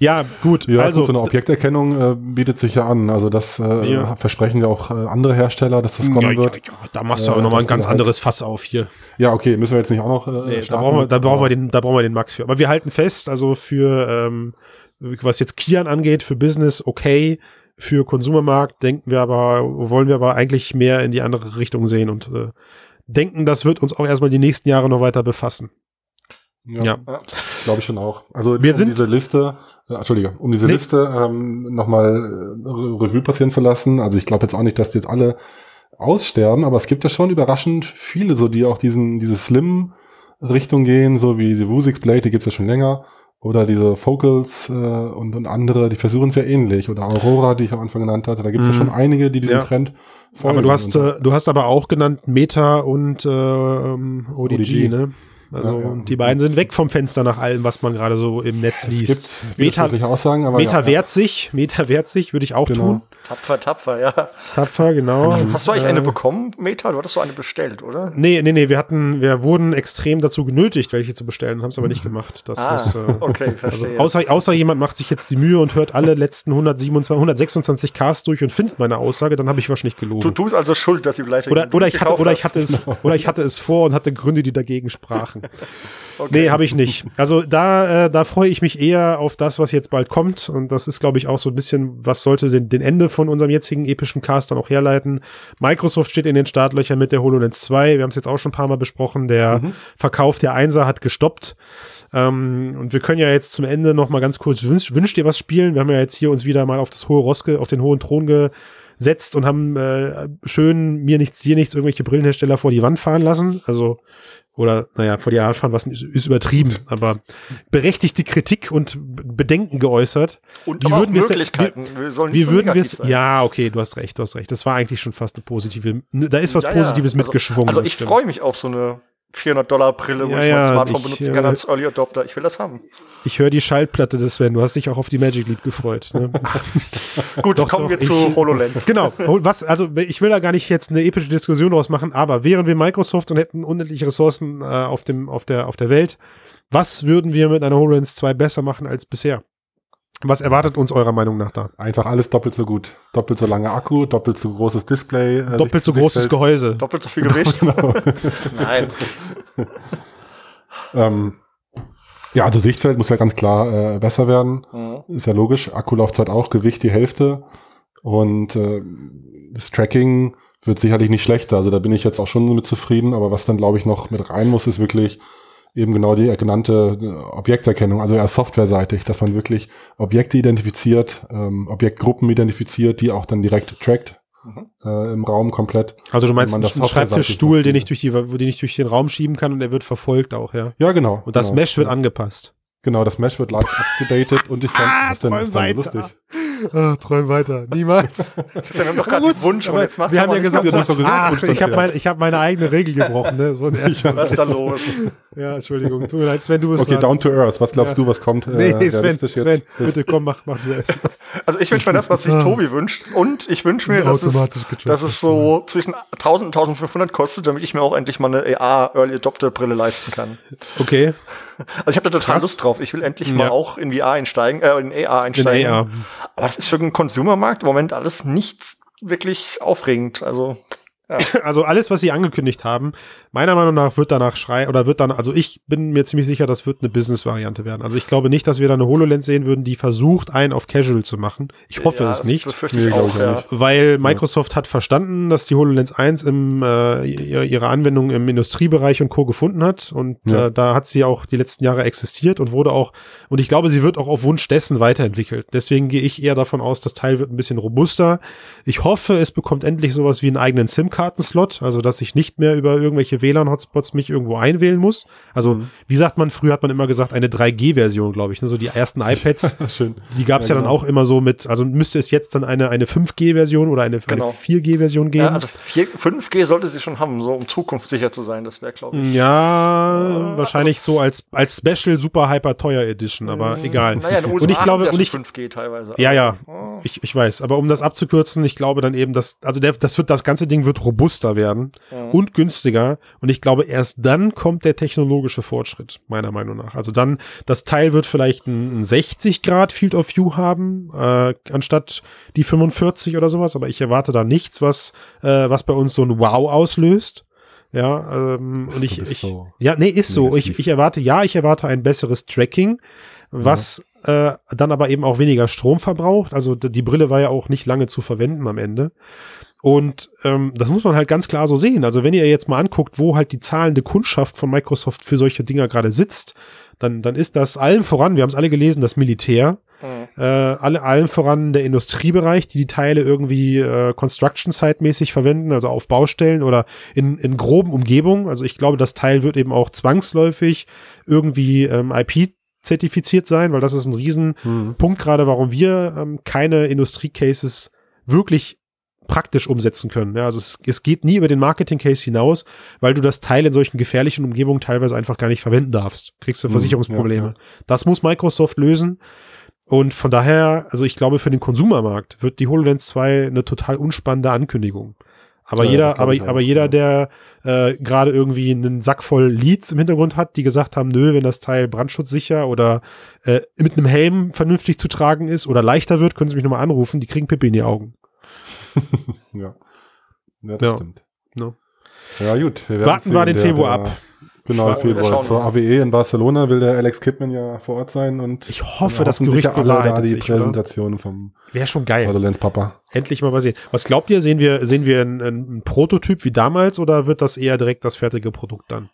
Ja, gut, Ja, also. so eine Objekterkennung äh, bietet sich ja an. Also das äh, Ja. versprechen ja auch äh, andere Hersteller, dass das kommen ja, wird. ja, da machst du Äh, aber nochmal ein ganz anderes Fass auf hier. Ja, okay, müssen wir jetzt nicht auch noch. Äh, Nee, da brauchen wir, da brauchen wir den, da brauchen wir den Max für. Aber wir halten fest, also für, ähm, was jetzt Kian angeht, für Business okay, für Konsumermarkt denken wir aber, wollen wir aber eigentlich mehr in die andere Richtung sehen und äh, denken, das wird uns auch erstmal die nächsten Jahre noch weiter befassen. Ja, Ja. glaube ich schon auch. Also Wir um sind- diese Liste, äh, Entschuldige, um diese Nee. Liste ähm, nochmal äh, Re- Revue passieren zu lassen. Also ich glaube jetzt auch nicht, dass die jetzt alle aussterben, aber es gibt ja schon überraschend viele, so die auch diesen diese Slim Richtung gehen, so wie die Vuzix Blade, die gibt's ja schon länger. Oder diese Focals äh, und, und andere, die versuchen es ja ähnlich. Oder Aurora, die ich am Anfang genannt hatte. Da gibt's ja Mhm. schon einige, die diesen Ja. Trend folgen. aber du hast, äh, du hast aber auch genannt Meta und äh, ähm, ODG, ODG. ne? Also Ja, ja. die beiden sind weg vom Fenster nach allem, was man gerade so im Netz es liest. gibt Meta, widersprüchliche Aussagen, aber Meta ja, wehrt sich, Meta wehrt sich, würde ich auch Genau. tun. Tapfer, tapfer, ja. Tapfer, genau. Hast, hast du eigentlich Äh, eine bekommen, Meta? Du hattest so eine bestellt, oder? Nee, nee, nee, wir hatten, wir wurden extrem dazu genötigt, welche zu bestellen, haben es aber nicht gemacht. Das Ah, muss, äh, okay, also verstehe. außer, außer jemand macht sich jetzt die Mühe und hört alle letzten 127, 126 Ks durch und findet meine Aussage, dann habe ich wahrscheinlich gelogen. du bist also schuld, dass sie vielleicht Oder, oder, ich hatte, oder, ich hatte es, oder ich hatte es vor und hatte Gründe, die dagegen sprachen. Machen. Nee, habe ich nicht. Also da, äh, da freue ich mich eher auf das, was jetzt bald kommt. Und das ist, glaube ich, auch so ein bisschen, was sollte den, den Ende von unserem jetzigen epischen Cast dann auch herleiten. Microsoft steht in den Startlöchern mit der HoloLens 2. Wir haben es jetzt auch schon ein paar Mal besprochen. Der Verkauf der Einser hat gestoppt. Ähm, und wir können ja jetzt zum Ende noch mal ganz kurz wünsch, wünscht dir was spielen. Wir haben ja jetzt hier uns wieder mal auf das hohe Roske, auf den hohen Thron gesetzt und haben äh, schön mir nichts, dir nichts, irgendwelche Brillenhersteller vor die Wand fahren lassen. Also oder naja, vor die Wand fahren, was ist, ist übertrieben, aber berechtigte Kritik und Bedenken geäußert. Und Wie würden Möglichkeiten. Wir sollen nicht Wie so würden wir es? Ja, okay, du hast recht, du hast recht. Das war eigentlich schon fast eine positive. Da ist was Ja, ja. Positives Also- mitgeschwungen. Also ich freue mich auf so eine 400 Dollar Brille, wo Ja, ich mein Smartphone ich, benutzen äh, kann als Early Adopter. Ich will das haben. Ich höre die Schallplatte des Sven. Du hast dich auch auf die Magic Leap gefreut. Ne? Gut, Doch, kommen doch, wir ich- zu HoloLens. genau. Was, also ich will da gar nicht jetzt eine epische Diskussion draus machen, aber wären wir Microsoft und hätten unendliche Ressourcen äh, auf dem, auf der, auf der Welt, was würden wir mit einer HoloLens 2 besser machen als bisher? Was erwartet uns eurer Meinung nach da? Einfach alles doppelt so gut. Doppelt so lange Akku, doppelt so großes Display. äh, Doppelt so großes Sichtfeld. Gehäuse. Doppelt so viel Gewicht. Nein. Ähm, ja, also Sichtfeld muss ja ganz klar äh, besser werden. Mhm. Ist ja logisch. Akkulaufzeit auch, Gewicht die Hälfte. Und äh, das Tracking wird sicherlich nicht schlechter. Also da bin ich jetzt auch schon mit zufrieden. Aber was dann, glaube ich, noch mit rein muss, ist wirklich eben genau die genannte äh, Objekterkennung, also eher softwareseitig, dass man wirklich Objekte identifiziert, ähm, Objektgruppen identifiziert, die auch dann direkt trackt Mhm. äh, im Raum komplett. Also du meinst einen das Schreibtischstuhl, den ich durch die, wo den ich durch den Raum schieben kann und er wird verfolgt auch, ja. Ja, genau. Und das genau. Mesh wird angepasst. Genau, das Mesh wird live abgedatet und ich kann. Ah, was denn, träum ist denn weiter. lustig? Ah, träum weiter. Niemals. Wir haben doch gerade Wunsch und Aber jetzt macht wir haben ja gesagt, gesagt, ach, ich habe passiert. mein, ich hab meine eigene Regel gebrochen. Ne? So ein. Was ist da los? Ja, Entschuldigung. Tut mir leid, Sven, du bist Okay, dran. down to earth. Was glaubst Ja. du, was kommt? äh, Nee, Sven, jetzt? Sven, Das- bitte komm, mach, mach du erst. Also ich wünsche mir das, was sich Tobi wünscht. Und ich wünsche mir, dass es, dass es so zwischen 1000 und 1500 kostet, damit ich mir auch endlich mal eine AR Early Adopter Brille leisten kann. Okay, Also ich habe da total Krass. Lust drauf. Ich will endlich mal Ja. auch in VR einsteigen, äh, in AR in einsteigen. AR. Aber das ist für den Consumermarkt im Moment alles nicht wirklich aufregend. Also Also alles, was sie angekündigt haben, meiner Meinung nach wird danach schrei oder wird dann, also ich bin mir ziemlich sicher, das wird eine Business-Variante werden. Also ich glaube nicht, dass wir da eine HoloLens sehen würden, die versucht, einen auf Casual zu machen. Ich hoffe ja, es das nicht. befürchte Nee, ich auch, ja. nicht. Weil Microsoft hat verstanden, dass die HoloLens 1 im, äh, ihre Anwendung im Industriebereich und Co. gefunden hat. Und Ja. äh, da hat sie auch die letzten Jahre existiert und wurde auch, und ich glaube, sie wird auch auf Wunsch dessen weiterentwickelt. Deswegen gehe ich eher davon aus, das Teil wird ein bisschen robuster. Ich hoffe, es bekommt endlich sowas wie einen eigenen SIM-Karten-Slot, also dass ich nicht mehr über irgendwelche WLAN-Hotspots mich irgendwo einwählen muss. Also, wie sagt man, früher hat man immer gesagt, eine 3G-Version, glaube ich. Ne? So die ersten iPads, die gab es ja, Ja, dann genau. auch immer so mit, also müsste es jetzt dann eine, eine 5G-Version oder eine, Genau. eine 4G-Version geben? Ja, also 4, 5G sollte sie schon haben, so um Zukunft sicher zu sein. Das wäre, glaube ich. ja, wahrscheinlich so als, als Special Super Hyper Teuer Edition, aber egal. Naja, in den USA und ich glaube, haben und ich, ja schon 5G teilweise. ja, ja, Oh. ich, ich weiß, aber um das abzukürzen, ich glaube dann eben, dass, also der, das wird, das ganze Ding wird robuster werden und günstiger und ich glaube, erst dann kommt der technologische Fortschritt, meiner Meinung nach. Also dann, das Teil wird vielleicht ein, ein 60 Grad Field of View haben, äh, anstatt die 45 oder sowas, aber ich erwarte da nichts, was, äh, was bei uns so ein Wow auslöst. Ja, ähm, und ich, ich so ja, nee, ist so. Ich, negativ. ich erwarte, ja, ich erwarte ein besseres Tracking, was äh, dann aber eben auch weniger Strom verbraucht. Also die Brille war ja auch nicht lange zu verwenden am Ende. Und ähm, das muss man halt ganz klar so sehen. Also wenn ihr jetzt mal anguckt, wo halt die zahlende Kundschaft von Microsoft für solche Dinger gerade sitzt, dann, dann ist das allem voran, wir haben es alle gelesen, das Militär, Mhm. äh, alle, allem voran der Industriebereich, die die Teile irgendwie äh, Construction-Site-mäßig verwenden, also auf Baustellen oder in, in groben Umgebungen. Also ich glaube, das Teil wird eben auch zwangsläufig irgendwie ähm, IP-zertifiziert sein, weil das ist ein Riesenpunkt gerade, warum wir ähm, keine Industrie-Cases wirklich praktisch umsetzen können. Ja, also es, es geht nie über den Marketing-Case hinaus, weil du das Teil in solchen gefährlichen Umgebungen teilweise einfach gar nicht verwenden darfst. Kriegst du Mhm, Versicherungsprobleme. ja, ja. Das muss Microsoft lösen. Und von daher, also ich glaube, für den Konsumermarkt wird die HoloLens 2 eine total unspannende Ankündigung. Aber Ja, jeder, aber, aber jeder, der äh, gerade irgendwie einen Sack voll Leads im Hintergrund hat, die gesagt haben, nö, wenn das Teil brandschutzsicher oder äh, mit einem Helm vernünftig zu tragen ist oder leichter wird, können sie mich nochmal anrufen, die kriegen Pippi in die Augen. Ja. Ja, das Ja. stimmt. No. Ja, gut. Wir Warten wir den Der- Februar der ab. Genau, Februar. Zur mal. AWE in Barcelona will der Alex Kidman ja vor Ort sein und Ich hoffe, das Gerücht alle da die sich, oder? Präsentation vom Wäre schon geil. HoloLens Papa. Endlich mal was sehen. Was glaubt ihr? Sehen wir, sehen wir einen, einen Prototyp wie damals oder wird das eher direkt das fertige Produkt dann?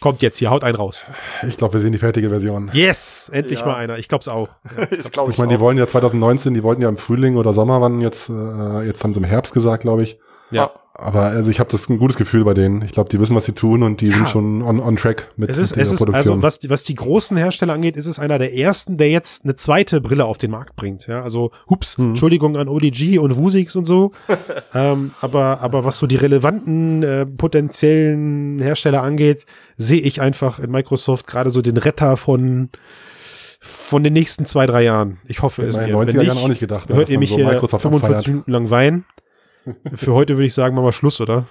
Kommt jetzt hier, haut einen raus. Ich glaube, wir sehen die fertige Version. Yes! Endlich Ja. mal einer. Ich glaub's auch. ich glaube Ich meine, die wollen ja 2019, die wollten ja im Frühling oder Sommer wann jetzt, äh, jetzt haben sie im Herbst gesagt, glaube ich. Ja. Aber also ich habe das ein gutes Gefühl bei denen. Ich glaube, die wissen, was sie tun und die Ja. sind schon on, on track mit, Es ist, mit es ist also, Produktion. was, die- was die großen Hersteller angeht, ist es einer der ersten, der jetzt eine zweite Brille auf den Markt bringt. Ja, also, hups, Mhm. Entschuldigung an ODG und Vuzix und so. ähm, aber, aber was so die relevanten, äh, potenziellen Hersteller angeht, sehe ich einfach in Microsoft gerade so den Retter von, von den nächsten zwei, drei Jahren. Ich hoffe es in mir. den Wenn 90er Jahren nicht, auch nicht gedacht. hört ihr mich so hier Microsoft 45 abfeiert. Minuten lang weinen. Für heute würde ich sagen, machen wir Schluss, oder?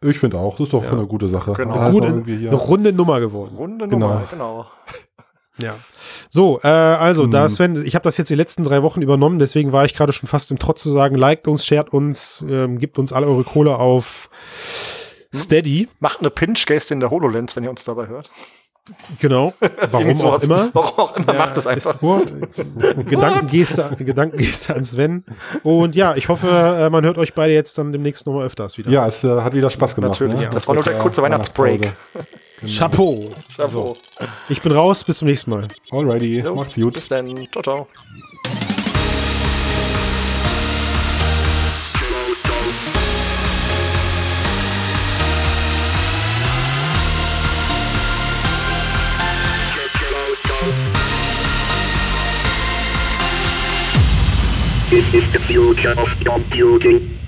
Ich finde auch, das ist doch Ja. eine gute Sache. Genau. Da Eine ist gute, eine runde Nummer geworden. Runde Genau. Nummer, genau. Ja. So, äh, also da Hm. Sven, ich habe das jetzt die letzten drei Wochen übernommen, deswegen war ich gerade schon fast im Trotz zu sagen, liked uns, shared uns, ähm, gebt uns alle eure Kohle auf Steady. Macht eine Pinch-Geste in der HoloLens, wenn ihr uns dabei hört. Genau. Warum Irgendwie auch immer. Warum auch immer, macht das einfach. Ist, äh, Gedankengeste, Gedankengeste an Sven. Und ja, ich hoffe, äh, man hört euch beide jetzt dann demnächst nochmal öfters wieder. Ja, es äh, hat wieder Spaß gemacht. Natürlich, ne? ja. Das war nur der kurze Weihnachtsbreak. Chapeau. Bravo. Ich bin raus, bis zum nächsten Mal. Alrighty, Jo, macht's gut. Bis dann. Ciao, ciao. This is the future of computing.